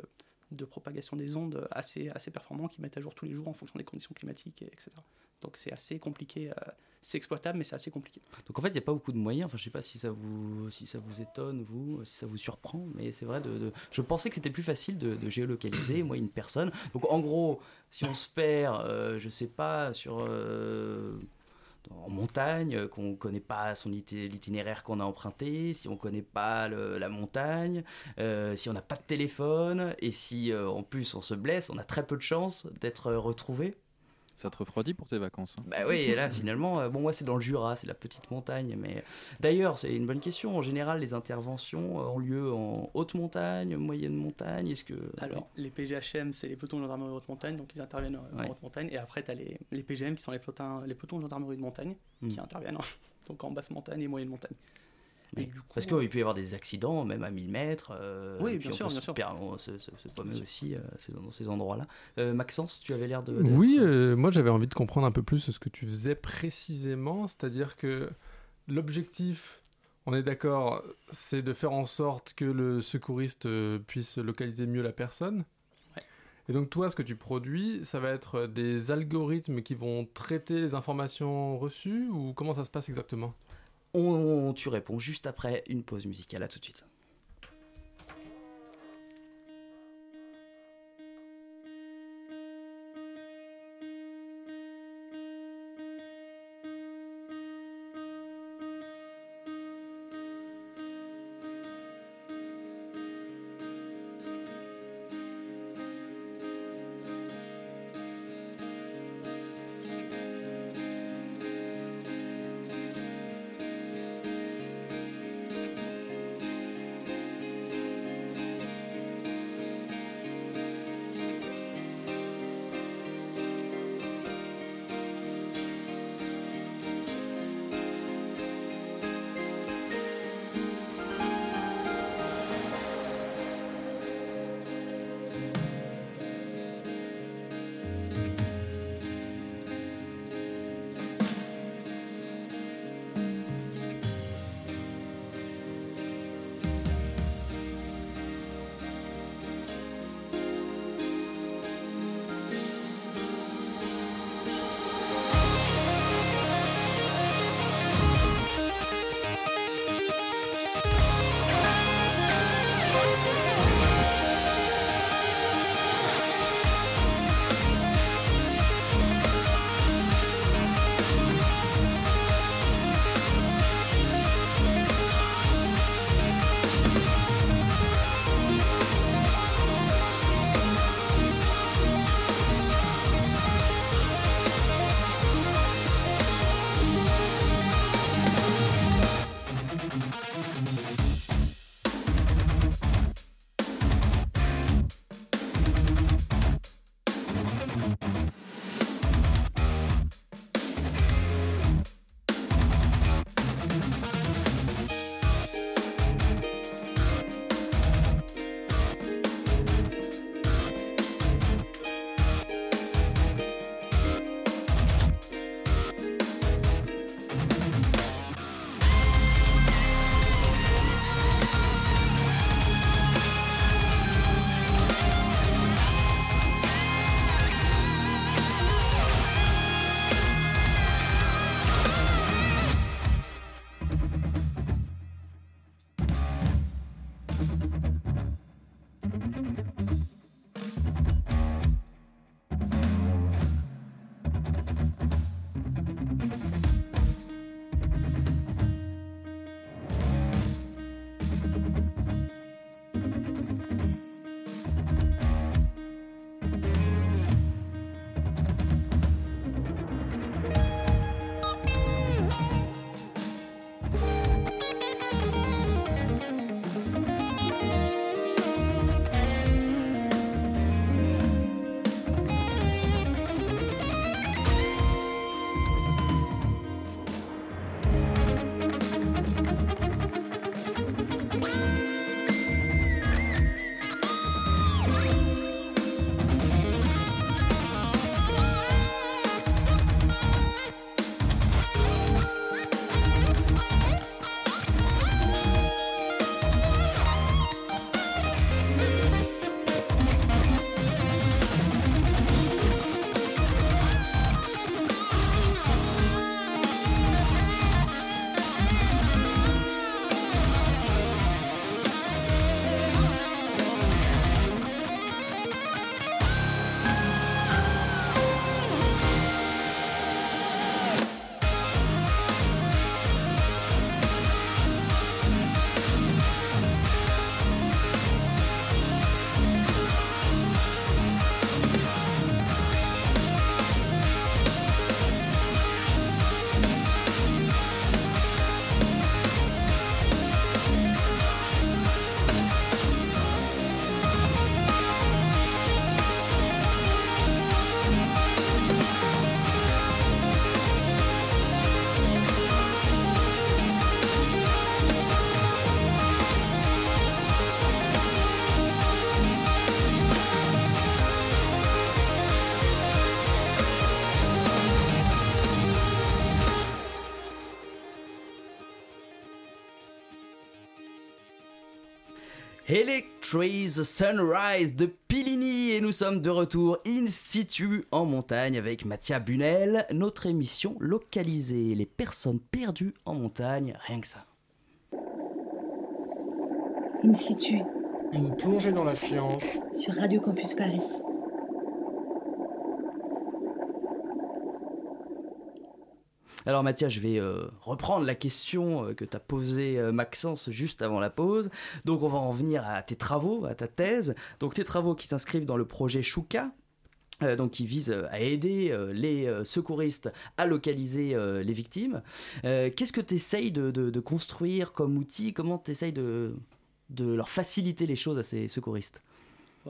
[SPEAKER 6] de propagation des ondes assez, assez performants qui mettent à jour tous les jours en fonction des conditions climatiques, et etc. Donc c'est assez compliqué, euh, c'est exploitable, mais c'est assez compliqué.
[SPEAKER 4] Donc en fait, il n'y a pas beaucoup de moyens. Enfin, je sais pas si ça vous, si ça vous étonne, vous, si ça vous surprend, mais c'est vrai. De, Je pensais que c'était plus facile de, géolocaliser, moi, une personne. Donc en gros, si on se perd, euh, je sais pas, sur. euh, en montagne, qu'on connaît pas son iti- l'itinéraire qu'on a emprunté, si on connaît pas la montagne, si on n'a pas de téléphone, et si en plus on se blesse, on a très peu de chances d'être retrouvé.
[SPEAKER 5] Ça te refroidit pour tes vacances. hein.
[SPEAKER 4] Bah oui, et là finalement, euh, bon moi c'est dans le Jura, c'est la petite montagne, mais d'ailleurs c'est une bonne question. En général, les interventions ont lieu en haute montagne, moyenne montagne. Est-ce que
[SPEAKER 6] Alors, les PGHM, c'est les pelotons de gendarmerie haute montagne, donc ils interviennent euh, en
[SPEAKER 4] Ouais.
[SPEAKER 6] haute montagne. Et après, tu as les, les PGM qui sont les pelotons, les pelotons de gendarmerie de montagne
[SPEAKER 4] Hmm.
[SPEAKER 6] qui interviennent [LAUGHS] donc en basse montagne et moyenne montagne. Et
[SPEAKER 4] Oui.
[SPEAKER 6] du coup,
[SPEAKER 4] Parce qu'il peut y avoir des accidents, même à 1000 mètres. euh,
[SPEAKER 6] Oui,
[SPEAKER 4] et puis
[SPEAKER 6] bien
[SPEAKER 4] on
[SPEAKER 6] sûr,
[SPEAKER 4] peut
[SPEAKER 6] bien
[SPEAKER 4] se
[SPEAKER 6] sûr.
[SPEAKER 4] on se, se, aussi euh, ces- dans ces endroits-là. Euh, Maxence, tu avais l'air de.
[SPEAKER 11] Oui, euh, moi j'avais envie de comprendre un peu plus ce que tu faisais précisément, c'est-à-dire que l'objectif, on est d'accord, c'est de faire en sorte que le secouriste puisse localiser mieux la personne. Et donc toi, ce que tu produis, ça va être des algorithmes qui vont traiter les informations reçues ou comment ça se passe exactement?
[SPEAKER 4] On, tu réponds juste après une pause musicale. À tout de suite. Electrace Sunrise de Pilini et nous sommes de retour in situ en montagne avec Mathia Bunel, notre émission localisée les personnes perdues en montagne, rien que ça.
[SPEAKER 8] In situ
[SPEAKER 12] Une plongée dans la science.
[SPEAKER 8] sur Radio Campus Paris.
[SPEAKER 4] Alors Mathias, je vais euh, reprendre la question euh, que t'as posée euh, Maxence juste avant la pause. Donc on va en venir à tes travaux, à ta thèse. Donc tes travaux qui s'inscrivent dans le projet Shuka. donc qui vise à aider les secouristes à localiser les victimes. Qu'est-ce que tu essayes de, construire comme outil? Comment tu essayes de, de leur faciliter les choses à ces secouristes?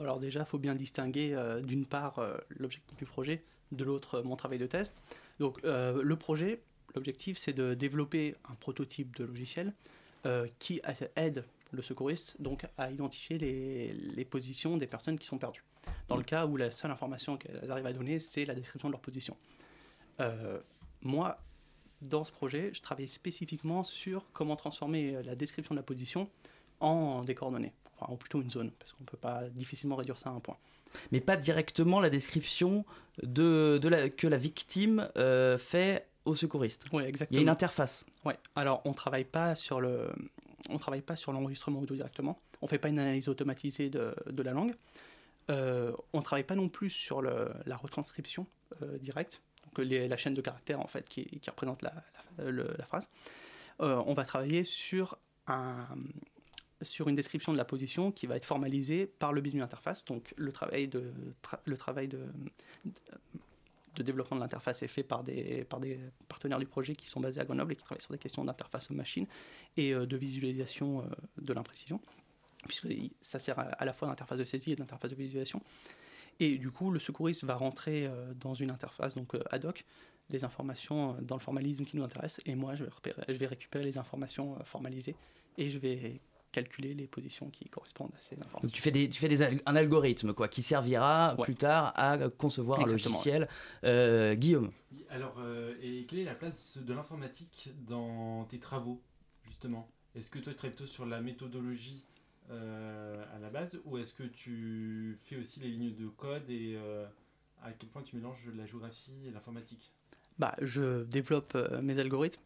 [SPEAKER 6] Alors déjà, il faut bien distinguer d'une part l'objectif du projet, de l'autre mon travail de thèse. Donc euh, le projet, l'objectif c'est de développer un prototype de logiciel euh, qui aide le secouriste donc à identifier les, positions des personnes qui sont perdues. Dans le cas où la seule information qu'elles arrivent à donner, c'est la description de leur position. Euh, moi, dans ce projet, je travaille spécifiquement sur comment transformer la description de la position en des coordonnées, ou plutôt une zone, parce qu'on ne peut pas difficilement réduire ça à un point.
[SPEAKER 4] Mais pas directement la description de, de la, que la victime euh, fait au secouriste.
[SPEAKER 6] Oui,
[SPEAKER 4] Il y
[SPEAKER 6] exactement.
[SPEAKER 4] a une interface.
[SPEAKER 6] Ouais. Alors, on travaille pas sur le, on travaille pas sur l'enregistrement audio directement. On fait pas une analyse automatisée de, de la langue. Euh, on travaille pas non plus sur le, la retranscription euh, directe, donc les- la chaîne de caractères en fait qui, qui représente la, la- le- la phrase. Euh, on va travailler sur un sur une description de la position qui va être formalisée par le biais interface. Donc le travail de, le travail de, de développement de l'interface est fait par des, par des partenaires du projet qui sont basés à Grenoble et qui travaillent sur des questions d'interface machine et euh, de visualisation euh, de l'imprécision, puisque ça sert à, la fois d'interface de saisie et d'interface de visualisation. Et du coup, le secouriste va rentrer euh, dans une interface donc ad hoc les informations dans le formalisme qui nous intéresse, et moi je vais, je vais récupérer les informations formalisées et je vais calculer les positions qui correspondent à ces informations.
[SPEAKER 4] Donc tu fais, des, tu fais des un algorithme quoi, qui servira
[SPEAKER 6] Ouais.
[SPEAKER 4] plus tard à concevoir un
[SPEAKER 6] Exactement,
[SPEAKER 4] logiciel. Euh, Guillaume
[SPEAKER 13] Alors, euh, et quelle est la place de l'informatique dans tes travaux, justement? Est-ce que toi, tu travailles plutôt sur la méthodologie euh, à la base, ou est-ce que tu fais aussi les lignes de code et euh, à quel point tu mélanges la géographie et l'informatique?
[SPEAKER 6] Bah, je développe euh, mes algorithmes,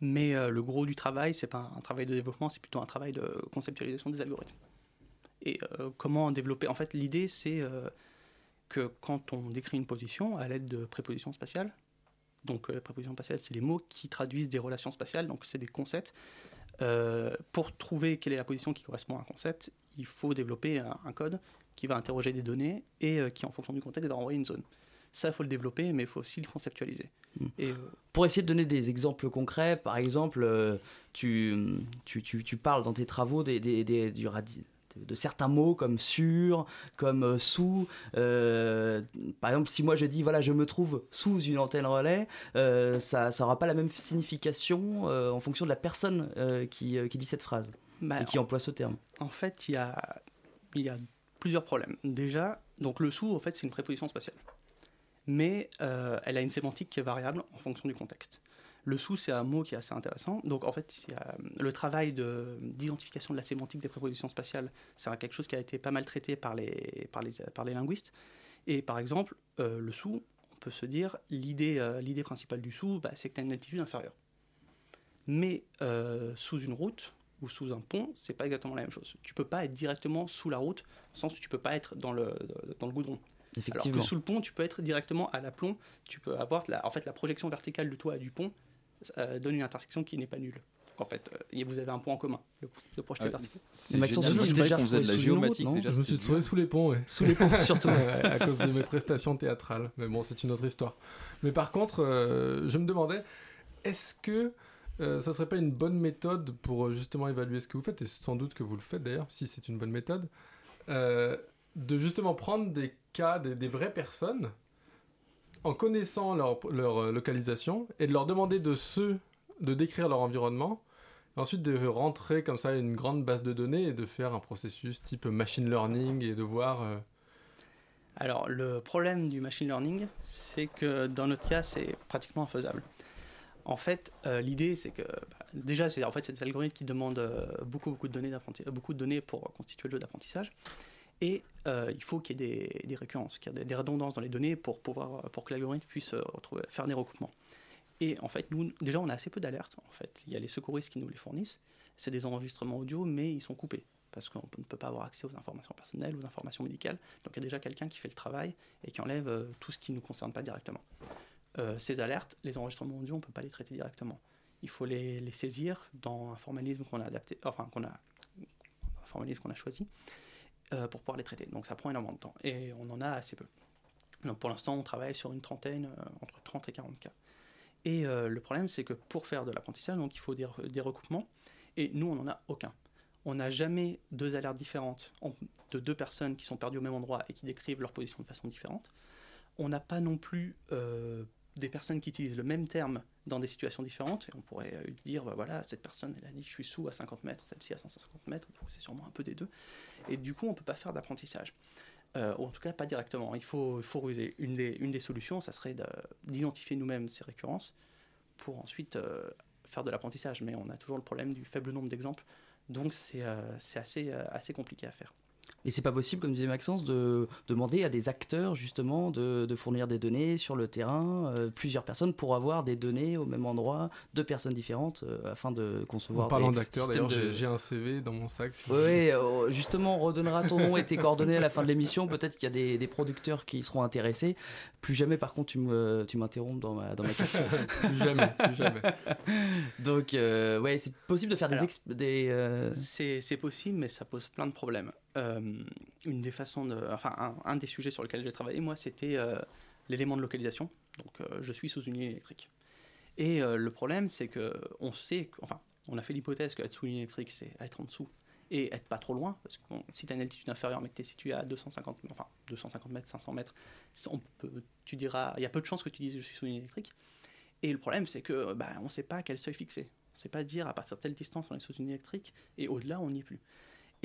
[SPEAKER 6] mais euh, le gros du travail, c'est pas un travail de développement, c'est plutôt un travail de conceptualisation des algorithmes. Et euh, comment développer? En fait, l'idée, c'est euh, que quand on décrit une position à l'aide de prépositions spatiales, donc euh, prépositions spatiales, c'est les mots qui traduisent des relations spatiales, donc c'est des concepts. Pour trouver quelle est la position qui correspond à un concept, il faut développer un, un code qui va interroger des données et qui, en fonction du contexte, va envoyer une zone. Ça, il faut le développer, mais il faut aussi le conceptualiser. Et, euh,
[SPEAKER 4] Pour essayer de donner des exemples concrets, par exemple, euh, tu, tu, tu, tu parles dans tes travaux des, des, des- du radi- de certains mots comme sur, comme euh, sous. Euh, par exemple, si moi je dis voilà, je me trouve sous une antenne relais, euh, ça n'aura pas la même signification euh, en fonction de la personne qui, qui dit cette phrase
[SPEAKER 6] Bah,
[SPEAKER 4] et qui emploie ce terme.
[SPEAKER 6] En fait, il y a, il y a plusieurs problèmes. Déjà, donc le sous, en fait, c'est une préposition spatiale. Mais euh, elle a une sémantique qui est variable en fonction du contexte. Le sous, c'est un mot qui est assez intéressant. Donc, en fait, a le travail de- d'identification de, la sémantique des prépositions spatiales, c'est quelque chose qui a été pas mal traité par les, par les, par les linguistes. Et par exemple, euh, le sous, on peut se dire, l'idée euh, principale du sous, bah, c'est que tu as une altitude inférieure. Mais euh, sous une route ou sous un pont, c'est pas exactement la même chose. Tu peux pas être directement sous la route, au sens où tu peux pas être dans le, dans le goudron. Alors
[SPEAKER 4] Effectivement.
[SPEAKER 6] que sous le pont, tu peux être directement à l'aplomb. Tu peux avoir la, en fait la projection verticale de toi et du pont euh, donne une intersection qui n'est pas nulle. Donc, en fait, euh, vous avez un point en commun de, de projeter
[SPEAKER 5] Ah,
[SPEAKER 6] vertical.
[SPEAKER 5] c'est Maxence, je déjà qu'on faisait de la géomatique, déjà,
[SPEAKER 11] Je me suis trouvé sous les ponts, ouais.
[SPEAKER 4] Sous les ponts, [LAUGHS] surtout.
[SPEAKER 11] Ouais, à cause de mes prestations théâtrales. Mais bon, c'est une autre histoire. Mais par contre, euh, je me demandais, est-ce que euh, ça serait pas une bonne méthode pour euh, justement évaluer ce que vous faites, et sans doute que vous le faites d'ailleurs, si c'est une bonne méthode, euh, de justement prendre des cas, des, vraies personnes, en connaissant leur, euh, localisation, et de leur demander de se, de décrire leur environnement, et ensuite de rentrer comme ça une grande base de données et de faire un processus type machine learning et de voir...
[SPEAKER 6] Alors, le problème du machine learning, c'est que dans notre cas, c'est pratiquement infaisable. En fait, euh, l'idée, c'est que bah, déjà, c'est en fait cet algorithme qui demande euh, beaucoup, beaucoup de données beaucoup de données pour constituer le jeu d'apprentissage. Et euh, il faut qu'il y ait des, récurrences, qu'il y ait des, redondances dans les données pour pouvoir, pour que l'algorithme puisse retrouver, faire des recoupements. Et en fait, nous, déjà, on a assez peu d'alertes. En fait, il y a les secouristes qui nous les fournissent. C'est des enregistrements audio, mais ils sont coupés parce qu'on ne peut pas avoir accès aux informations personnelles, aux informations médicales. Donc il y a déjà quelqu'un qui fait le travail et qui enlève tout ce qui ne nous concerne pas directement. Euh, ces alertes, les enregistrements audio, on ne peut pas les traiter directement. Il faut les, les saisir dans un formalisme qu'on a adapté, enfin qu'on a, un formalisme qu'on a choisi euh, pour pouvoir les traiter. Donc ça prend énormément de temps et on en a assez peu. Donc pour l'instant, on travaille sur une trentaine, euh, entre 30 et 40 cas. Et le problème, c'est que pour faire de l'apprentissage, donc il faut des, des recoupements et nous, on n'en a aucun. On n'a jamais deux alertes différentes en- de deux personnes qui sont perdues au même endroit et qui décrivent leur position de façon différente. On n'a pas non plus des personnes qui utilisent le même terme dans des situations différentes. Et on pourrait euh, dire, bah voilà, cette personne, elle a dit je suis sous à 50 mètres, celle-ci à 150 mètres, c'est sûrement un peu des deux. Et du coup, on ne peut pas faire d'apprentissage. Euh, ou en tout cas, pas directement. Il faut, il faut ruser. Une des, solutions, ça serait de- d'identifier nous-mêmes ces récurrences pour ensuite euh, faire de l'apprentissage. Mais on a toujours le problème du faible nombre d'exemples. Donc c'est assez compliqué à faire.
[SPEAKER 4] Et c'est pas possible, comme disait Maxence, de demander à des acteurs justement de, de fournir des données sur le terrain, euh, plusieurs personnes pour avoir des données au même endroit, deux personnes différentes, euh, afin de concevoir.
[SPEAKER 11] En parlant d'acteurs, d'ailleurs,
[SPEAKER 4] de-
[SPEAKER 11] j'ai- un CV dans mon sac. si
[SPEAKER 4] Oui, euh, justement, on redonnera ton nom et tes coordonnées à la fin de l'émission. Peut-être qu'il y a des, des producteurs qui seront intéressés. Plus jamais, par contre, tu m'interrompes dans ma, dans ma question. [LAUGHS]
[SPEAKER 11] Plus jamais, plus jamais.
[SPEAKER 4] Donc, euh, ouais, c'est possible de faire des.
[SPEAKER 6] Alors,
[SPEAKER 4] euh,
[SPEAKER 6] c'est possible, mais ça pose plein de problèmes. Euh, une des façons enfin, un, des sujets sur lesquels j'ai travaillé, moi, c'était euh, l'élément de localisation. Donc, euh, je suis sous une ligne électrique. Et le problème, c'est que on sait, enfin, on a fait l'hypothèse qu'être sous une ligne électrique, c'est être en dessous et être pas trop loin, parce que si tu as une altitude inférieure, mais que tu es situé à 250, enfin 250 mètres, 500 mètres, tu diras, il y a peu de chances que tu dises je suis sous une ligne électrique. Et le problème, c'est que bah, on ne sait pas à quel seuil fixer. On ne sait pas dire à partir de telle distance on est sous une électrique et au-delà on n'y est plus.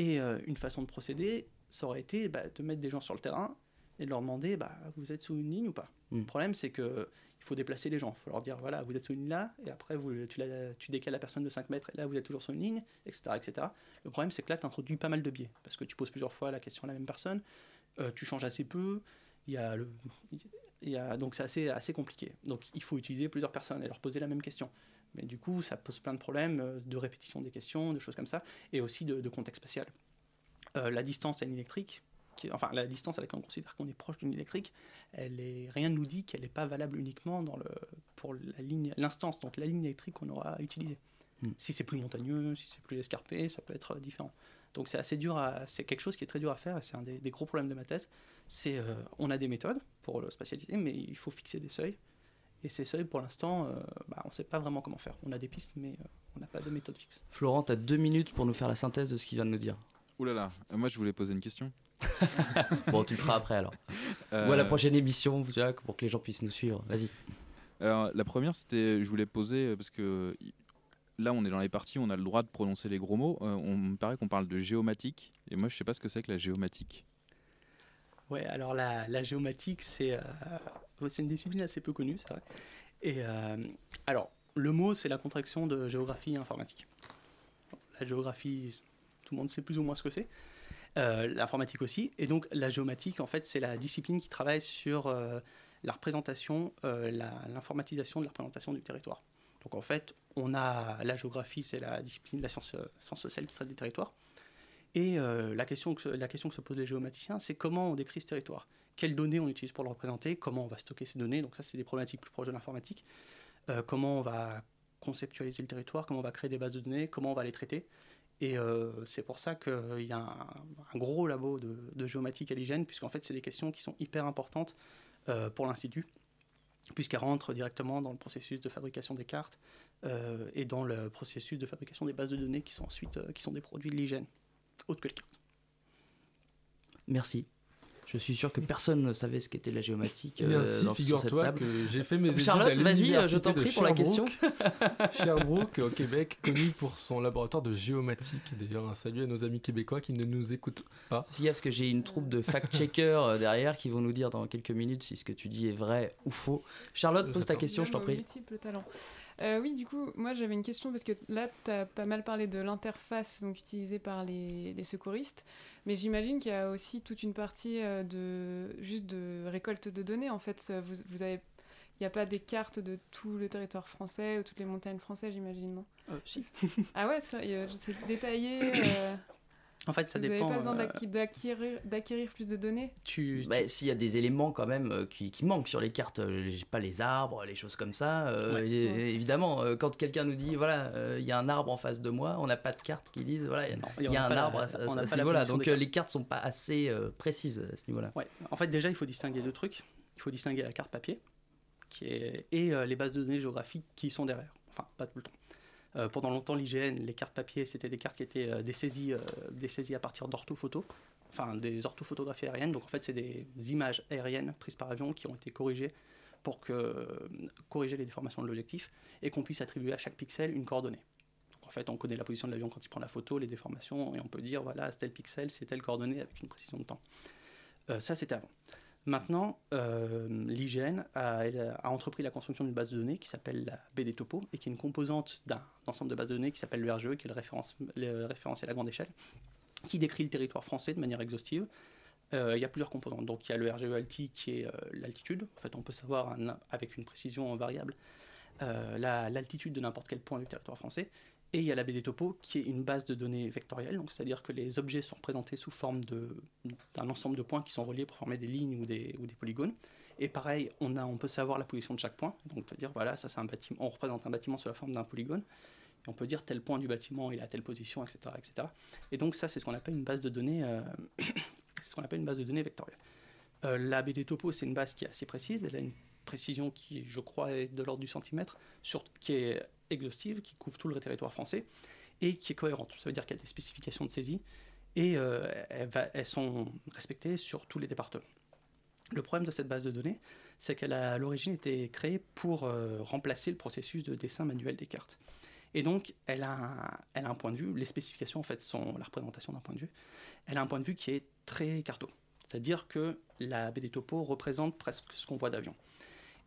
[SPEAKER 6] Et euh, une façon de procéder, ça aurait été bah, de mettre des gens sur le terrain et de leur demander bah, vous êtes sous une ligne ou pas?
[SPEAKER 4] Mm.
[SPEAKER 6] Le problème, c'est que il faut déplacer les gens. Il faut leur dire voilà, vous êtes sous une ligne là, et après vous, tu, la- tu décales la personne de 5 mètres, et là vous êtes toujours sur une ligne, etc. etc. Le problème, c'est que là, tu introduis pas mal de biais parce que tu poses plusieurs fois la question à la même personne, euh, tu changes assez peu, il y a le. A- donc c'est assez, compliqué. Donc il faut utiliser plusieurs personnes et leur poser la même question. Mais du coup, ça pose plein de problèmes euh, de répétition des questions, de choses comme ça, et aussi de, contexte spatial. Euh, la distance à une électrique, enfin la distance à laquelle on considère qu'on est proche d'une électrique, elle est, rien ne nous dit qu'elle n'est pas valable uniquement dans le, pour l'instance, donc la ligne électrique qu'on aura utilisée.
[SPEAKER 4] Hmm.
[SPEAKER 6] Si c'est plus montagneux, si c'est plus escarpé, ça peut être différent. Donc c'est assez dur à, c'est quelque chose qui est très dur à faire, et c'est un des, des gros problèmes de ma thèse. C'est, euh, on a des méthodes pour le spatialiser, mais il faut fixer des seuils. Et ces seuils, pour l'instant, euh, bah, on ne sait pas vraiment comment faire. On a des pistes, mais euh, on n'a pas de méthode fixe.
[SPEAKER 4] Florent, tu as deux minutes pour nous faire la synthèse de ce qu'il vient de nous dire.
[SPEAKER 5] Ouh là là, euh, moi je voulais poser une question. [LAUGHS]
[SPEAKER 4] Bon, tu le feras après alors.
[SPEAKER 5] Euh,
[SPEAKER 4] Ou à la prochaine émission, vois, pour que les gens puissent nous suivre. Vas-y.
[SPEAKER 5] Alors la première c'était, je voulais poser euh, parce que là on est dans les parties, on a le droit de prononcer les gros mots. Euh, on me paraît qu'on parle de géomatique et moi je sais pas ce que c'est que la géomatique.
[SPEAKER 6] Ouais, alors la, géomatique, c'est euh, c'est une discipline assez peu connue, c'est vrai. Et euh, alors, le mot, c'est la contraction de géographie informatique. Bon, La géographie, tout le monde sait plus ou moins ce que c'est. L'informatique aussi. Et donc, la géomatique, en fait, c'est la discipline qui travaille sur la représentation, l'informatisation de la représentation du territoire. Donc, en fait, on a la géographie, c'est la discipline, la science, euh, science sociale qui traite des territoires. Et euh, la, question que, se- la posent les géomaticiens, c'est comment on décrit ce territoire? Quelles données on utilise pour le représenter? Comment on va stocker ces données? Donc ça, c'est des problématiques plus proches de l'informatique. Euh, comment on va conceptualiser le territoire? Comment on va créer des bases de données? Comment on va les traiter? Et c'est pour ça qu'il y a un, gros labo de, de géomatique à l'hygiène, puisqu'en fait, c'est des questions qui sont hyper importantes pour l'Institut, puisqu'elles rentrent directement dans le processus de fabrication des cartes euh, et dans le processus de fabrication des bases de données qui sont ensuite euh, qui sont des produits de l'hygiène autre que les cartes.
[SPEAKER 4] Merci. Je suis sûr que personne ne savait ce qu'était la géomatique.
[SPEAKER 11] Eh bien,
[SPEAKER 4] euh,
[SPEAKER 11] si,
[SPEAKER 4] dans- sur cette
[SPEAKER 11] figure-toi
[SPEAKER 4] table.
[SPEAKER 11] que j'ai fait mes études
[SPEAKER 4] Charlotte,
[SPEAKER 11] à
[SPEAKER 4] vas-y,
[SPEAKER 11] l'université
[SPEAKER 4] je t'en prie pour la question. [LAUGHS]
[SPEAKER 11] Sherbrooke. Au Québec, connu pour son laboratoire de géomatique. D'ailleurs, un salut à nos amis québécois qui ne nous écoutent pas.
[SPEAKER 4] Fais parce que j'ai une troupe de fact-checkers euh, derrière qui vont nous dire dans quelques minutes si ce que tu dis est vrai ou faux. Charlotte, pose ta question, je t'en prie.
[SPEAKER 9] multiples talents. Euh, oui, du coup, moi j'avais une question parce que là, tu as pas mal parlé de l'interface donc utilisée par les, les secouristes, mais j'imagine qu'il y a aussi toute une partie euh, de juste de récolte de données. En fait, vous, vous avez, il n'y a pas des cartes de tout le territoire français ou toutes les montagnes françaises, j'imagine, non?
[SPEAKER 6] Euh, si.
[SPEAKER 9] Ah ouais, ça, c'est détaillé. euh,
[SPEAKER 6] En fait, ça
[SPEAKER 9] vous
[SPEAKER 6] dépend.
[SPEAKER 9] n'avez pas besoin
[SPEAKER 6] euh,
[SPEAKER 9] d'acquérir d'acquérir plus de données
[SPEAKER 6] tu,
[SPEAKER 4] Bah, S'il y a des éléments quand même euh, qui, qui manquent sur les cartes, euh, j'ai pas les arbres, les choses comme ça, euh,
[SPEAKER 6] Ouais.
[SPEAKER 4] et-
[SPEAKER 6] Ouais, c'est
[SPEAKER 4] évidemment, quand quelqu'un nous dit voilà, euh, il y a un arbre en face de moi, on n'a pas de carte qui disent voilà, il y a- y un
[SPEAKER 6] la-
[SPEAKER 4] arbre à, ce niveau-là. Donc
[SPEAKER 6] cartes.
[SPEAKER 4] les cartes sont pas assez euh, précises à ce niveau-là.
[SPEAKER 6] Ouais. En fait, déjà, il faut distinguer deux trucs. Il faut distinguer la carte papier qui est... et euh, les bases de données géographiques qui sont derrière. Enfin, pas tout le temps. Euh, pendant longtemps, l'IGN, les cartes papier, c'était des cartes qui étaient euh, des, saisies, euh, des saisies à partir d'orthophotos, enfin des orthophotographies aériennes. Donc en fait, c'est des images aériennes prises par avion qui ont été corrigées pour que, euh, corriger les déformations de l'objectif et qu'on puisse attribuer à chaque pixel une coordonnée. Donc en fait, on connaît la position de l'avion quand il prend la photo, les déformations, et on peut dire voilà, c'est tel pixel, c'est telle coordonnée avec une précision de temps. Ça, c'était avant. Maintenant, euh, l'IGN a, entrepris la construction d'une base de données qui s'appelle la BD Topo et qui est une composante d'un ensemble de bases de données qui s'appelle le RGE, qui est le, référence, référentiel à grande échelle, qui décrit le territoire français de manière exhaustive. Euh, il y a plusieurs composantes. Donc il y a le RGE Alti qui est euh, l'altitude. En fait, on peut savoir avec une précision variable la- l'altitude de n'importe quel point du territoire français. Et il y a la BD Topo qui est une base de données vectorielle, c'est-à-dire que les objets sont représentés sous forme d'un ensemble de points qui sont reliés pour former des lignes ou des, ou des polygones. Et pareil, on, a, on peut savoir la position de chaque point. Donc on peut dire, voilà, ça c'est un bâtiment, on représente un bâtiment sous la forme d'un polygone. Et on peut dire tel point du bâtiment, il est à telle position, etc. etc. Et donc ça, c'est ce qu'on appelle une base de données, euh, [COUGHS] ce qu'on appelle une base de données vectorielle. Euh, la BD Topo, c'est une base qui est assez précise. Elle a une précision qui, je crois, est de l'ordre du centimètre, qui est exhaustive, qui couvre tout le territoire français et qui est cohérente. Ça veut dire qu'il y a des spécifications de saisie et euh, elles sont respectées sur tous les départements. Le problème de cette base de données, c'est qu'elle a à l'origine été créée pour euh, remplacer le processus de dessin manuel des cartes. Et donc, elle a, un, elle a un point de vue, les spécifications en fait sont la représentation d'un point de vue, elle a un point de vue qui est très carto. C'est-à-dire que la BD Topo représente presque ce qu'on voit d'avion.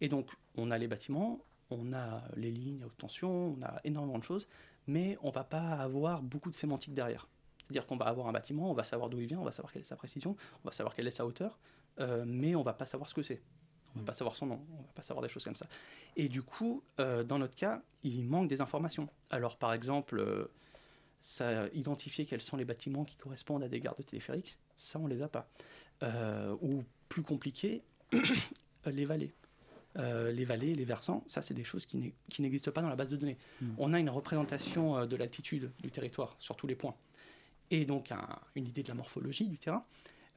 [SPEAKER 6] Et donc, on a les bâtiments, on a les lignes à haute tension, on a énormément de choses, mais on va pas avoir beaucoup de sémantique derrière. C'est-à-dire qu'on va avoir un bâtiment, on va savoir d'où il vient, on va savoir quelle est sa précision, on va savoir quelle est sa hauteur, euh, mais on va pas savoir ce que c'est. On va pas savoir son nom, on va pas savoir des choses comme ça. Et du coup, euh, dans notre cas, il manque des informations. Alors, par exemple, euh, ça identifier quels sont les bâtiments qui correspondent à des gares de téléphérique, ça on les a pas. Ou plus compliqué, [COUGHS] les vallées. Euh, les vallées, les versants, ça c'est des choses qui n'e- qui n'existent pas dans la base de données. On a une représentation euh, de l'altitude du territoire sur tous les points, et donc un- une idée de la morphologie du terrain,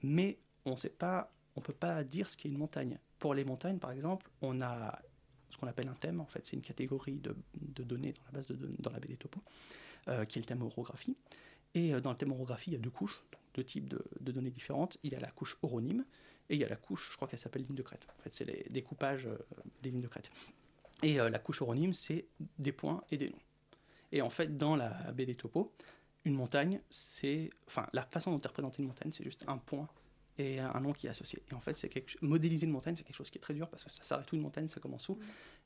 [SPEAKER 6] mais on ne sait pas, on peut pas dire ce qu'est une montagne. Pour les montagnes, par exemple, on a ce qu'on appelle un thème. En fait, c'est une catégorie de, de données dans la base de don- dans la BD Topo, euh, qui est le thème orographie. Et dans le thème orographie, il y a deux couches, deux types de, de données différentes. Il y a la couche oronyme et il y a la couche, je crois qu'elle s'appelle ligne de crête. En fait, c'est les découpages euh, des lignes de crête. Et euh, la couche oronyme, c'est des points et des noms. Et en fait, dans la BD Topo, une montagne, c'est. Enfin, la façon dont est représentée une montagne, c'est juste un point et un nom qui est associé. Et en fait, c'est quelque... modéliser une montagne, c'est quelque chose qui est très dur parce que ça s'arrête où une montagne, ça commence où?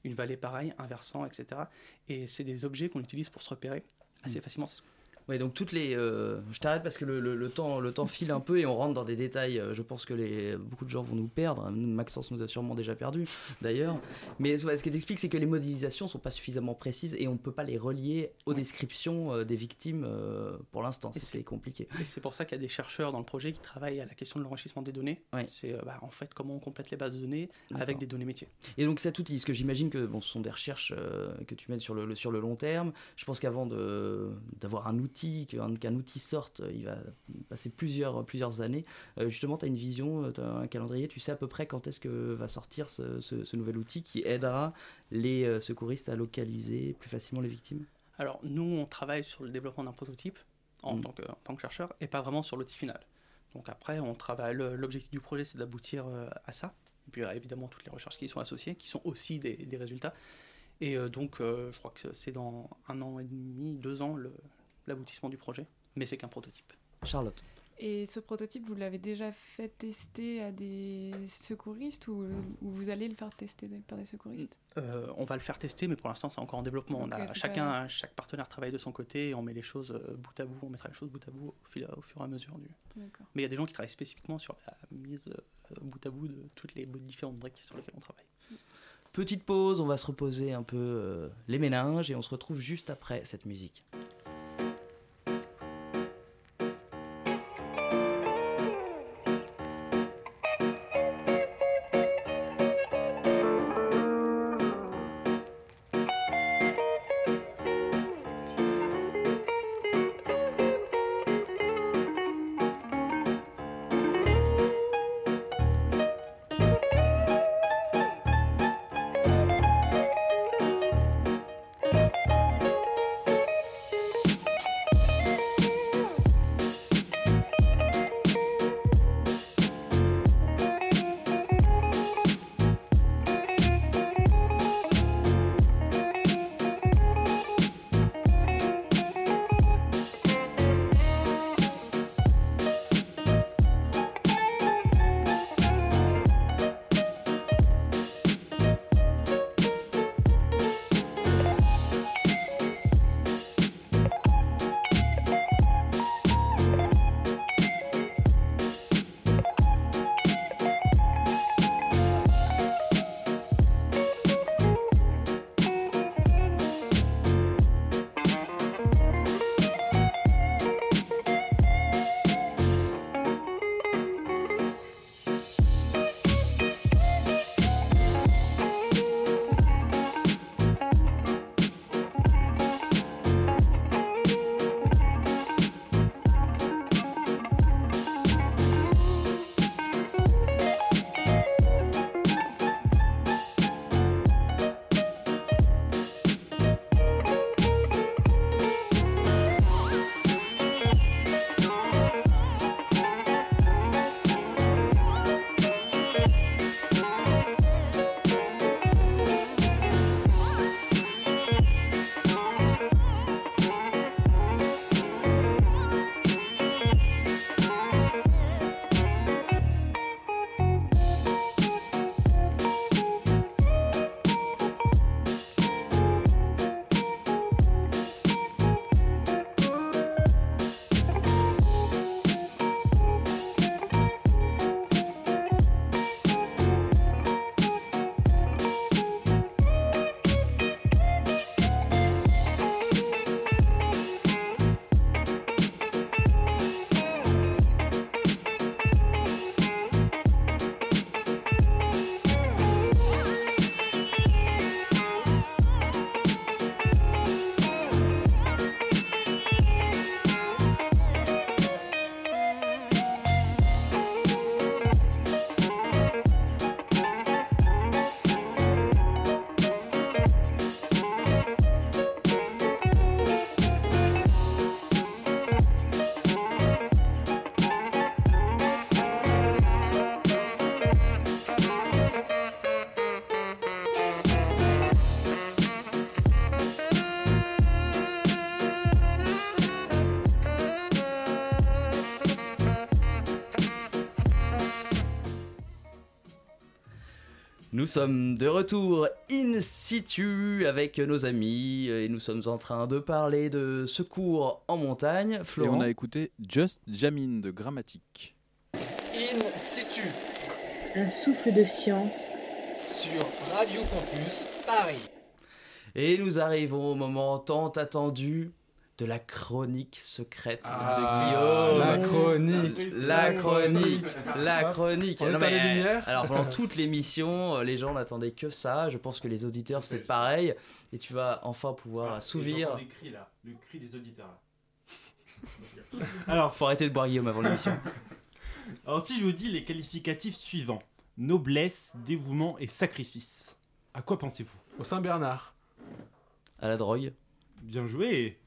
[SPEAKER 6] Une vallée, pareil, un versant, etc. Et c'est des objets qu'on utilise pour se repérer assez
[SPEAKER 4] Mm.
[SPEAKER 6] facilement.
[SPEAKER 4] Donc toutes les. euh, je t'arrête parce que le, le- le temps, le temps file un peu et on rentre dans des détails. euh, Je pense que les, beaucoup de gens vont nous perdre. Maxence nous a sûrement déjà perdu, d'ailleurs. Mais ce qui t'explique, c'est que les modélisations sont pas suffisamment précises et on ne peut pas les relier aux descriptions euh, des victimes euh, pour l'instant. C'est compliqué.
[SPEAKER 6] C'est pour ça qu'il y a des chercheurs dans le projet qui travaillent à la question de l'enrichissement des données. C'est bah, en fait comment on complète les bases de données avec des données métiers.
[SPEAKER 4] Et donc cet outil, ce que j'imagine que bon, ce sont des recherches euh, que tu mènes sur le, sur le long terme. Je pense qu'avant d'avoir un outil, qu'un qu'un outil sorte, il va passer plusieurs, plusieurs années. Euh, justement, tu as une vision, tu as un calendrier, tu sais à peu près quand est-ce que va sortir ce, ce- ce nouvel outil qui aidera les euh, secouristes à localiser plus facilement les victimes?
[SPEAKER 6] Alors nous, on travaille sur le développement d'un prototype en,
[SPEAKER 4] Mm.
[SPEAKER 6] tant que, en tant que chercheur et pas vraiment sur l'outil final. Donc après, on travaille. le- L'objectif du projet, c'est d'aboutir euh, à ça. Et puis euh, évidemment toutes les recherches qui y sont associées, qui sont aussi des, des résultats. Et euh, donc, euh, je crois que c'est dans un an et demi, deux ans le- l'aboutissement du projet. Mais c'est qu'un prototype.
[SPEAKER 4] Charlotte.
[SPEAKER 9] Et ce prototype, vous l'avez déjà fait tester à des secouristes ou, ou vous allez le faire tester par des secouristes?
[SPEAKER 6] Euh, on va le faire tester, mais pour l'instant, c'est encore en développement. On a chacun,
[SPEAKER 9] pas-
[SPEAKER 6] chaque partenaire travaille de son côté et on met les choses euh, bout à bout. On mettra les choses bout à bout au, fil- au fur et à mesure du. Mais il y a des gens qui travaillent spécifiquement sur la mise euh, bout à bout de toutes les différentes briques sur lesquelles on travaille.
[SPEAKER 4] Petite pause, on va se reposer un peu euh, les méninges et on se retrouve juste après cette musique. Sommes de retour in situ avec nos amis et nous sommes en train de parler de secours en montagne.
[SPEAKER 5] Et
[SPEAKER 4] Florent,
[SPEAKER 5] on a écouté Just Jamin de Grammatique.
[SPEAKER 12] In situ
[SPEAKER 8] Un souffle de science
[SPEAKER 12] sur Radio Campus Paris.
[SPEAKER 4] et nous arrivons au moment tant attendu de la chronique secrète
[SPEAKER 11] Ah,
[SPEAKER 4] de Guillaume.
[SPEAKER 11] la chronique.
[SPEAKER 4] La chronique. La chronique.
[SPEAKER 11] on
[SPEAKER 4] Non,
[SPEAKER 11] éteint
[SPEAKER 4] mais,
[SPEAKER 11] les lumières.
[SPEAKER 4] Alors pendant [LAUGHS] toute l'émission, euh, les gens n'attendaient que ça. Je pense que les auditeurs c'est pareil. Et tu vas enfin pouvoir assouvir.
[SPEAKER 13] Des cris là, le cri des auditeurs là. [LAUGHS] Alors,
[SPEAKER 4] Faut arrêter de boire Guillaume avant l'émission. [LAUGHS]
[SPEAKER 13] alors si je vous dis les qualificatifs suivants noblesse, dévouement et sacrifice, à quoi pensez-vous?
[SPEAKER 11] Au Saint-Bernard.
[SPEAKER 4] À la drogue.
[SPEAKER 13] Bien joué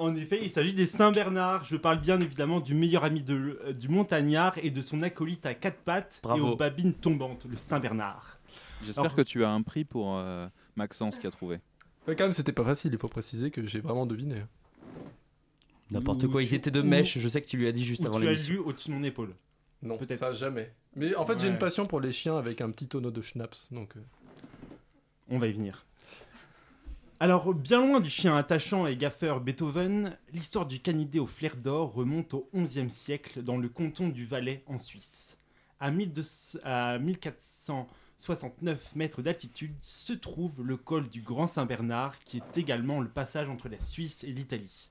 [SPEAKER 13] En effet, il s'agit des Saint-Bernard. Je parle bien évidemment du meilleur ami de- euh, du montagnard et de son acolyte à quatre pattes
[SPEAKER 4] Bravo.
[SPEAKER 13] et aux babines tombantes, le Saint-Bernard.
[SPEAKER 5] J'espère
[SPEAKER 13] Alors-
[SPEAKER 5] que tu as un prix pour euh, Maxence qui a trouvé.
[SPEAKER 11] Mais quand même, c'était pas facile, il faut préciser que j'ai vraiment deviné.
[SPEAKER 4] N'importe quoi, ils étaient de
[SPEAKER 13] ou-
[SPEAKER 4] mèche, je sais que tu lui as dit juste
[SPEAKER 13] ou
[SPEAKER 4] avant
[SPEAKER 13] tu as
[SPEAKER 4] l'émission.
[SPEAKER 13] lu au-dessus de mon épaule.
[SPEAKER 11] Non,
[SPEAKER 13] Peut-être.
[SPEAKER 11] ça jamais. Mais en fait, j'ai
[SPEAKER 13] Ouais.
[SPEAKER 11] une passion pour les chiens avec un petit tonneau de schnapps. Donc, euh,
[SPEAKER 13] On va y venir. Alors, bien loin du chien attachant et gaffeur Beethoven, l'histoire du canidé au flair d'or remonte au XIe siècle dans le canton du Valais en Suisse. À, 1200 à 1469 mètres d'altitude se trouve le col du Grand Saint-Bernard, qui est également le passage entre la Suisse et l'Italie.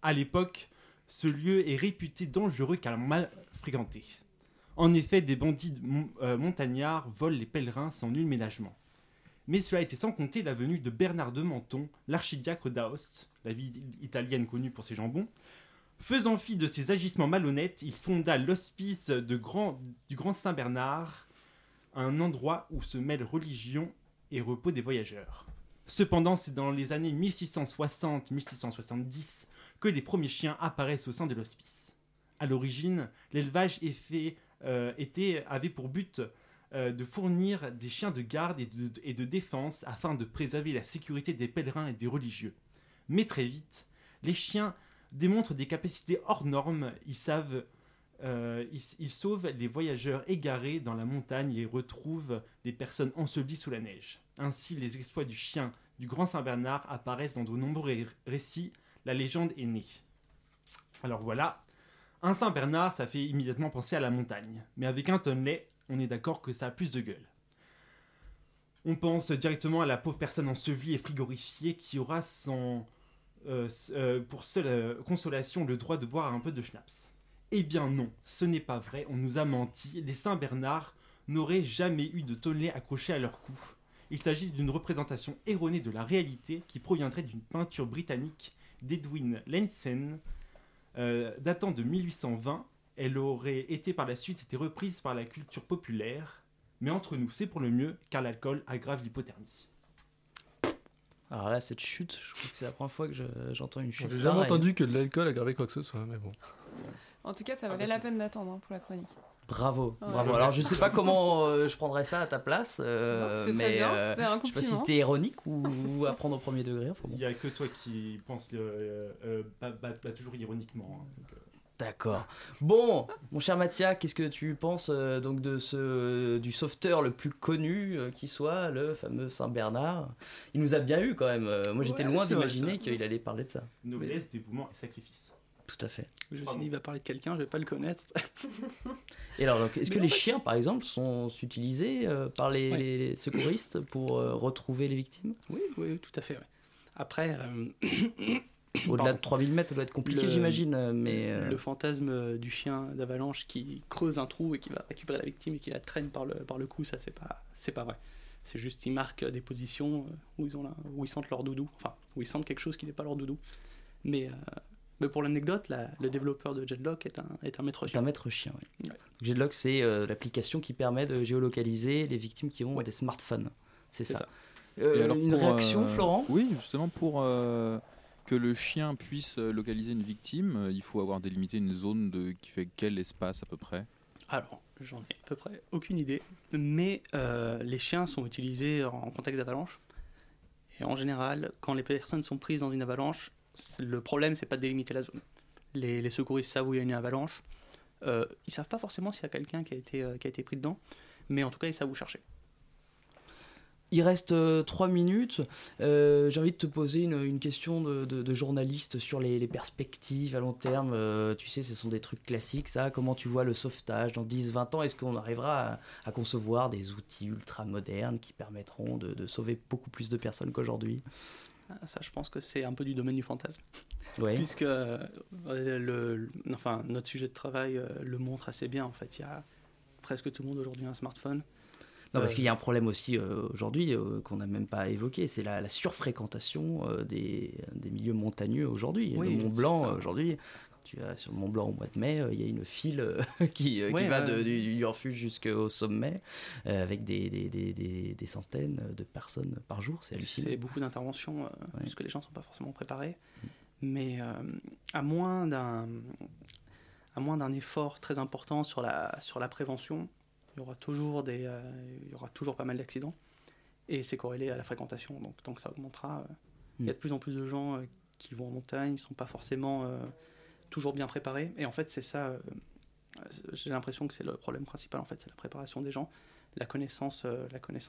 [SPEAKER 13] À l'époque, ce lieu est réputé dangereux car mal fréquenté. En effet, des bandits euh, montagnards volent les pèlerins sans nul ménagement. Mais cela était sans compter la venue de Bernard de Menton, l'archidiacre d'Aoste, la ville italienne connue pour ses jambons. Faisant fi de ses agissements malhonnêtes, il fonda l'hospice du Grand Saint-Bernard, un endroit où se mêlent religion et repos des voyageurs. Cependant, c'est dans les années 1660-1670 que les premiers chiens apparaissent au sein de l'hospice. À l'origine, l'élevage euh, avait pour but euh, de fournir des chiens de garde et de, défense afin de préserver la sécurité des pèlerins et des religieux. Mais très vite, les chiens démontrent des capacités hors normes. Ils savent, euh, ils, sauvent les voyageurs égarés dans la montagne et retrouvent les personnes ensevelies sous la neige. Ainsi, les exploits du chien du Grand Saint-Bernard apparaissent dans de nombreux ré- récits. La légende est née. Alors voilà, un Saint-Bernard, ça fait immédiatement penser à la montagne. Mais avec un tonnelet, on est d'accord que ça a plus de gueule. On pense directement à la pauvre personne ensevelie et frigorifiée qui aura euh, euh, pour seule euh, consolation le droit de boire un peu de schnapps. Eh bien non, ce n'est pas vrai, on nous a menti, les Saint-Bernard n'auraient jamais eu de tonnelet accroché à leur cou. Il s'agit d'une représentation erronée de la réalité qui proviendrait d'une peinture britannique d'Edwin Lensen datant de 1820. Elle aurait été par la suite été reprise par la culture populaire, mais entre nous c'est pour le mieux car l'alcool aggrave l'hypothermie.
[SPEAKER 4] Alors là, cette chute, je crois que c'est la première fois que je- j'entends une chute.
[SPEAKER 11] j'ai jamais
[SPEAKER 4] pareille.
[SPEAKER 11] entendu que de l'alcool aggravait quoi que ce soit, mais bon.
[SPEAKER 9] En tout cas, ça
[SPEAKER 11] Ah,
[SPEAKER 9] valait
[SPEAKER 11] bah,
[SPEAKER 9] la peine d'attendre hein, pour la chronique.
[SPEAKER 4] Bravo,
[SPEAKER 9] Ouais.
[SPEAKER 4] bravo. Alors je sais pas comment euh, je prendrais ça à ta place, euh,
[SPEAKER 9] Non,
[SPEAKER 4] mais
[SPEAKER 9] bien,
[SPEAKER 4] euh,
[SPEAKER 9] c'était un
[SPEAKER 4] je sais pas si c'était ironique ou, ou à prendre au premier degré. Enfin bon.
[SPEAKER 13] Il n'y a que toi qui penses le, euh, euh, pas, pas- pas toujours ironiquement. hein. Donc, euh,
[SPEAKER 4] D'accord. Bon, mon cher Mathia, qu'est-ce que tu penses euh, donc de ce du sauveteur le plus connu euh, qui soit, le fameux Saint Bernard? Il nous a bien eu quand même. Euh, moi, j'étais
[SPEAKER 6] Ouais,
[SPEAKER 4] loin d'imaginer qu'il allait parler de ça.
[SPEAKER 13] Noblesse, dévouement et sacrifice.
[SPEAKER 4] Tout à fait.
[SPEAKER 6] Je me suis dit, il va parler de quelqu'un, je vais pas le connaître.
[SPEAKER 4] Et alors, est-ce que les
[SPEAKER 6] fait-
[SPEAKER 4] chiens, par exemple, sont utilisés euh, par les,
[SPEAKER 6] Ouais.
[SPEAKER 4] les secouristes pour euh, retrouver les victimes?
[SPEAKER 6] Oui, oui, tout à fait. ouais. Après, euh, [CLEARS THROAT]
[SPEAKER 4] Au-delà de 3000 mètres, ça doit être compliqué, j'imagine, euh, mais euh,
[SPEAKER 6] le fantasme euh, du chien d'avalanche qui creuse un trou et qui va récupérer la victime et qui la traîne par le, par le cou, ça c'est pas, c'est pas vrai. C'est juste ils marquent des positions euh, où ils, ont la- où ils sentent leur doudou, enfin où ils sentent quelque chose qui n'est pas leur doudou. Mais, euh, mais pour l'anecdote, la- le développeur de Jetlock est un, est un maître
[SPEAKER 4] c'est
[SPEAKER 6] chien.
[SPEAKER 4] un maître chien. oui.
[SPEAKER 6] Ouais.
[SPEAKER 4] Jetlock, c'est euh, l'application qui permet de géolocaliser les victimes qui ont des smartphones. C'est ça.
[SPEAKER 6] ça.
[SPEAKER 4] Euh,
[SPEAKER 5] Et alors,
[SPEAKER 4] une
[SPEAKER 5] pour,
[SPEAKER 4] réaction,
[SPEAKER 5] euh,
[SPEAKER 4] Florent?
[SPEAKER 5] Oui, justement, pour euh, que le chien puisse euh, localiser une victime, euh, il faut avoir délimité une zone de, qui fait quel espace à peu près?
[SPEAKER 6] Alors, j'en ai à peu près aucune idée, mais euh, les chiens sont utilisés en contexte d'avalanche. Et en général, quand les personnes sont prises dans une avalanche, le problème, c'est pas de délimiter la zone. Les, secouristes savent où il y a une avalanche. Ils savent pas forcément s'il y a quelqu'un qui, a été, qui a été pris dedans, mais en tout cas, ils savent où chercher.
[SPEAKER 4] Il reste 3 minutes. Euh, J'ai envie de te poser une, une question de, de- de journaliste sur les, les perspectives à long terme. Euh, tu sais, ce sont des trucs classiques, ça. Comment tu vois le sauvetage dans 10-20 ans? Est-ce qu'on arrivera à, à concevoir des outils ultra modernes qui permettront de, de sauver beaucoup plus de personnes qu'aujourd'hui?
[SPEAKER 6] Ah, Ça, je pense que c'est un peu du domaine du fantasme.
[SPEAKER 4] Ouais.
[SPEAKER 6] Puisque euh, le, le- enfin, notre sujet de travail euh, le montre assez bien. En fait, il y a presque tout le monde aujourd'hui a un smartphone.
[SPEAKER 4] Non, parce qu'il y a un problème aussi euh, aujourd'hui euh, qu'on n'a même pas évoqué, c'est la, la surfréquentation euh, des, des milieux montagneux aujourd'hui.
[SPEAKER 6] Oui,
[SPEAKER 4] le Mont Blanc, aujourd'hui, tu vas sur le Mont Blanc au mois de mai, il y a une file [LAUGHS] qui, qui va de- du, du refuge jusqu'au sommet avec des, des, des, des- des centaines de personnes par jour. C'est hallucinant.
[SPEAKER 6] C'est beaucoup d'interventions, puisque les gens ne sont pas forcément préparés. Mais euh, à moins d'un à moins d'un effort très important sur la, sur la prévention, y aura toujours, des, euh, il y aura toujours pas mal d'accidents. Et c'est corrélé à la fréquentation. Donc tant que ça augmentera, euh, il y a de plus en plus de gens euh, qui vont en montagne, ils sont pas forcément toujours bien préparés. Et en fait, c'est ça. j'ai l'impression que c'est le problème principal. En fait, c'est la préparation des gens, la connaissance, la connaissance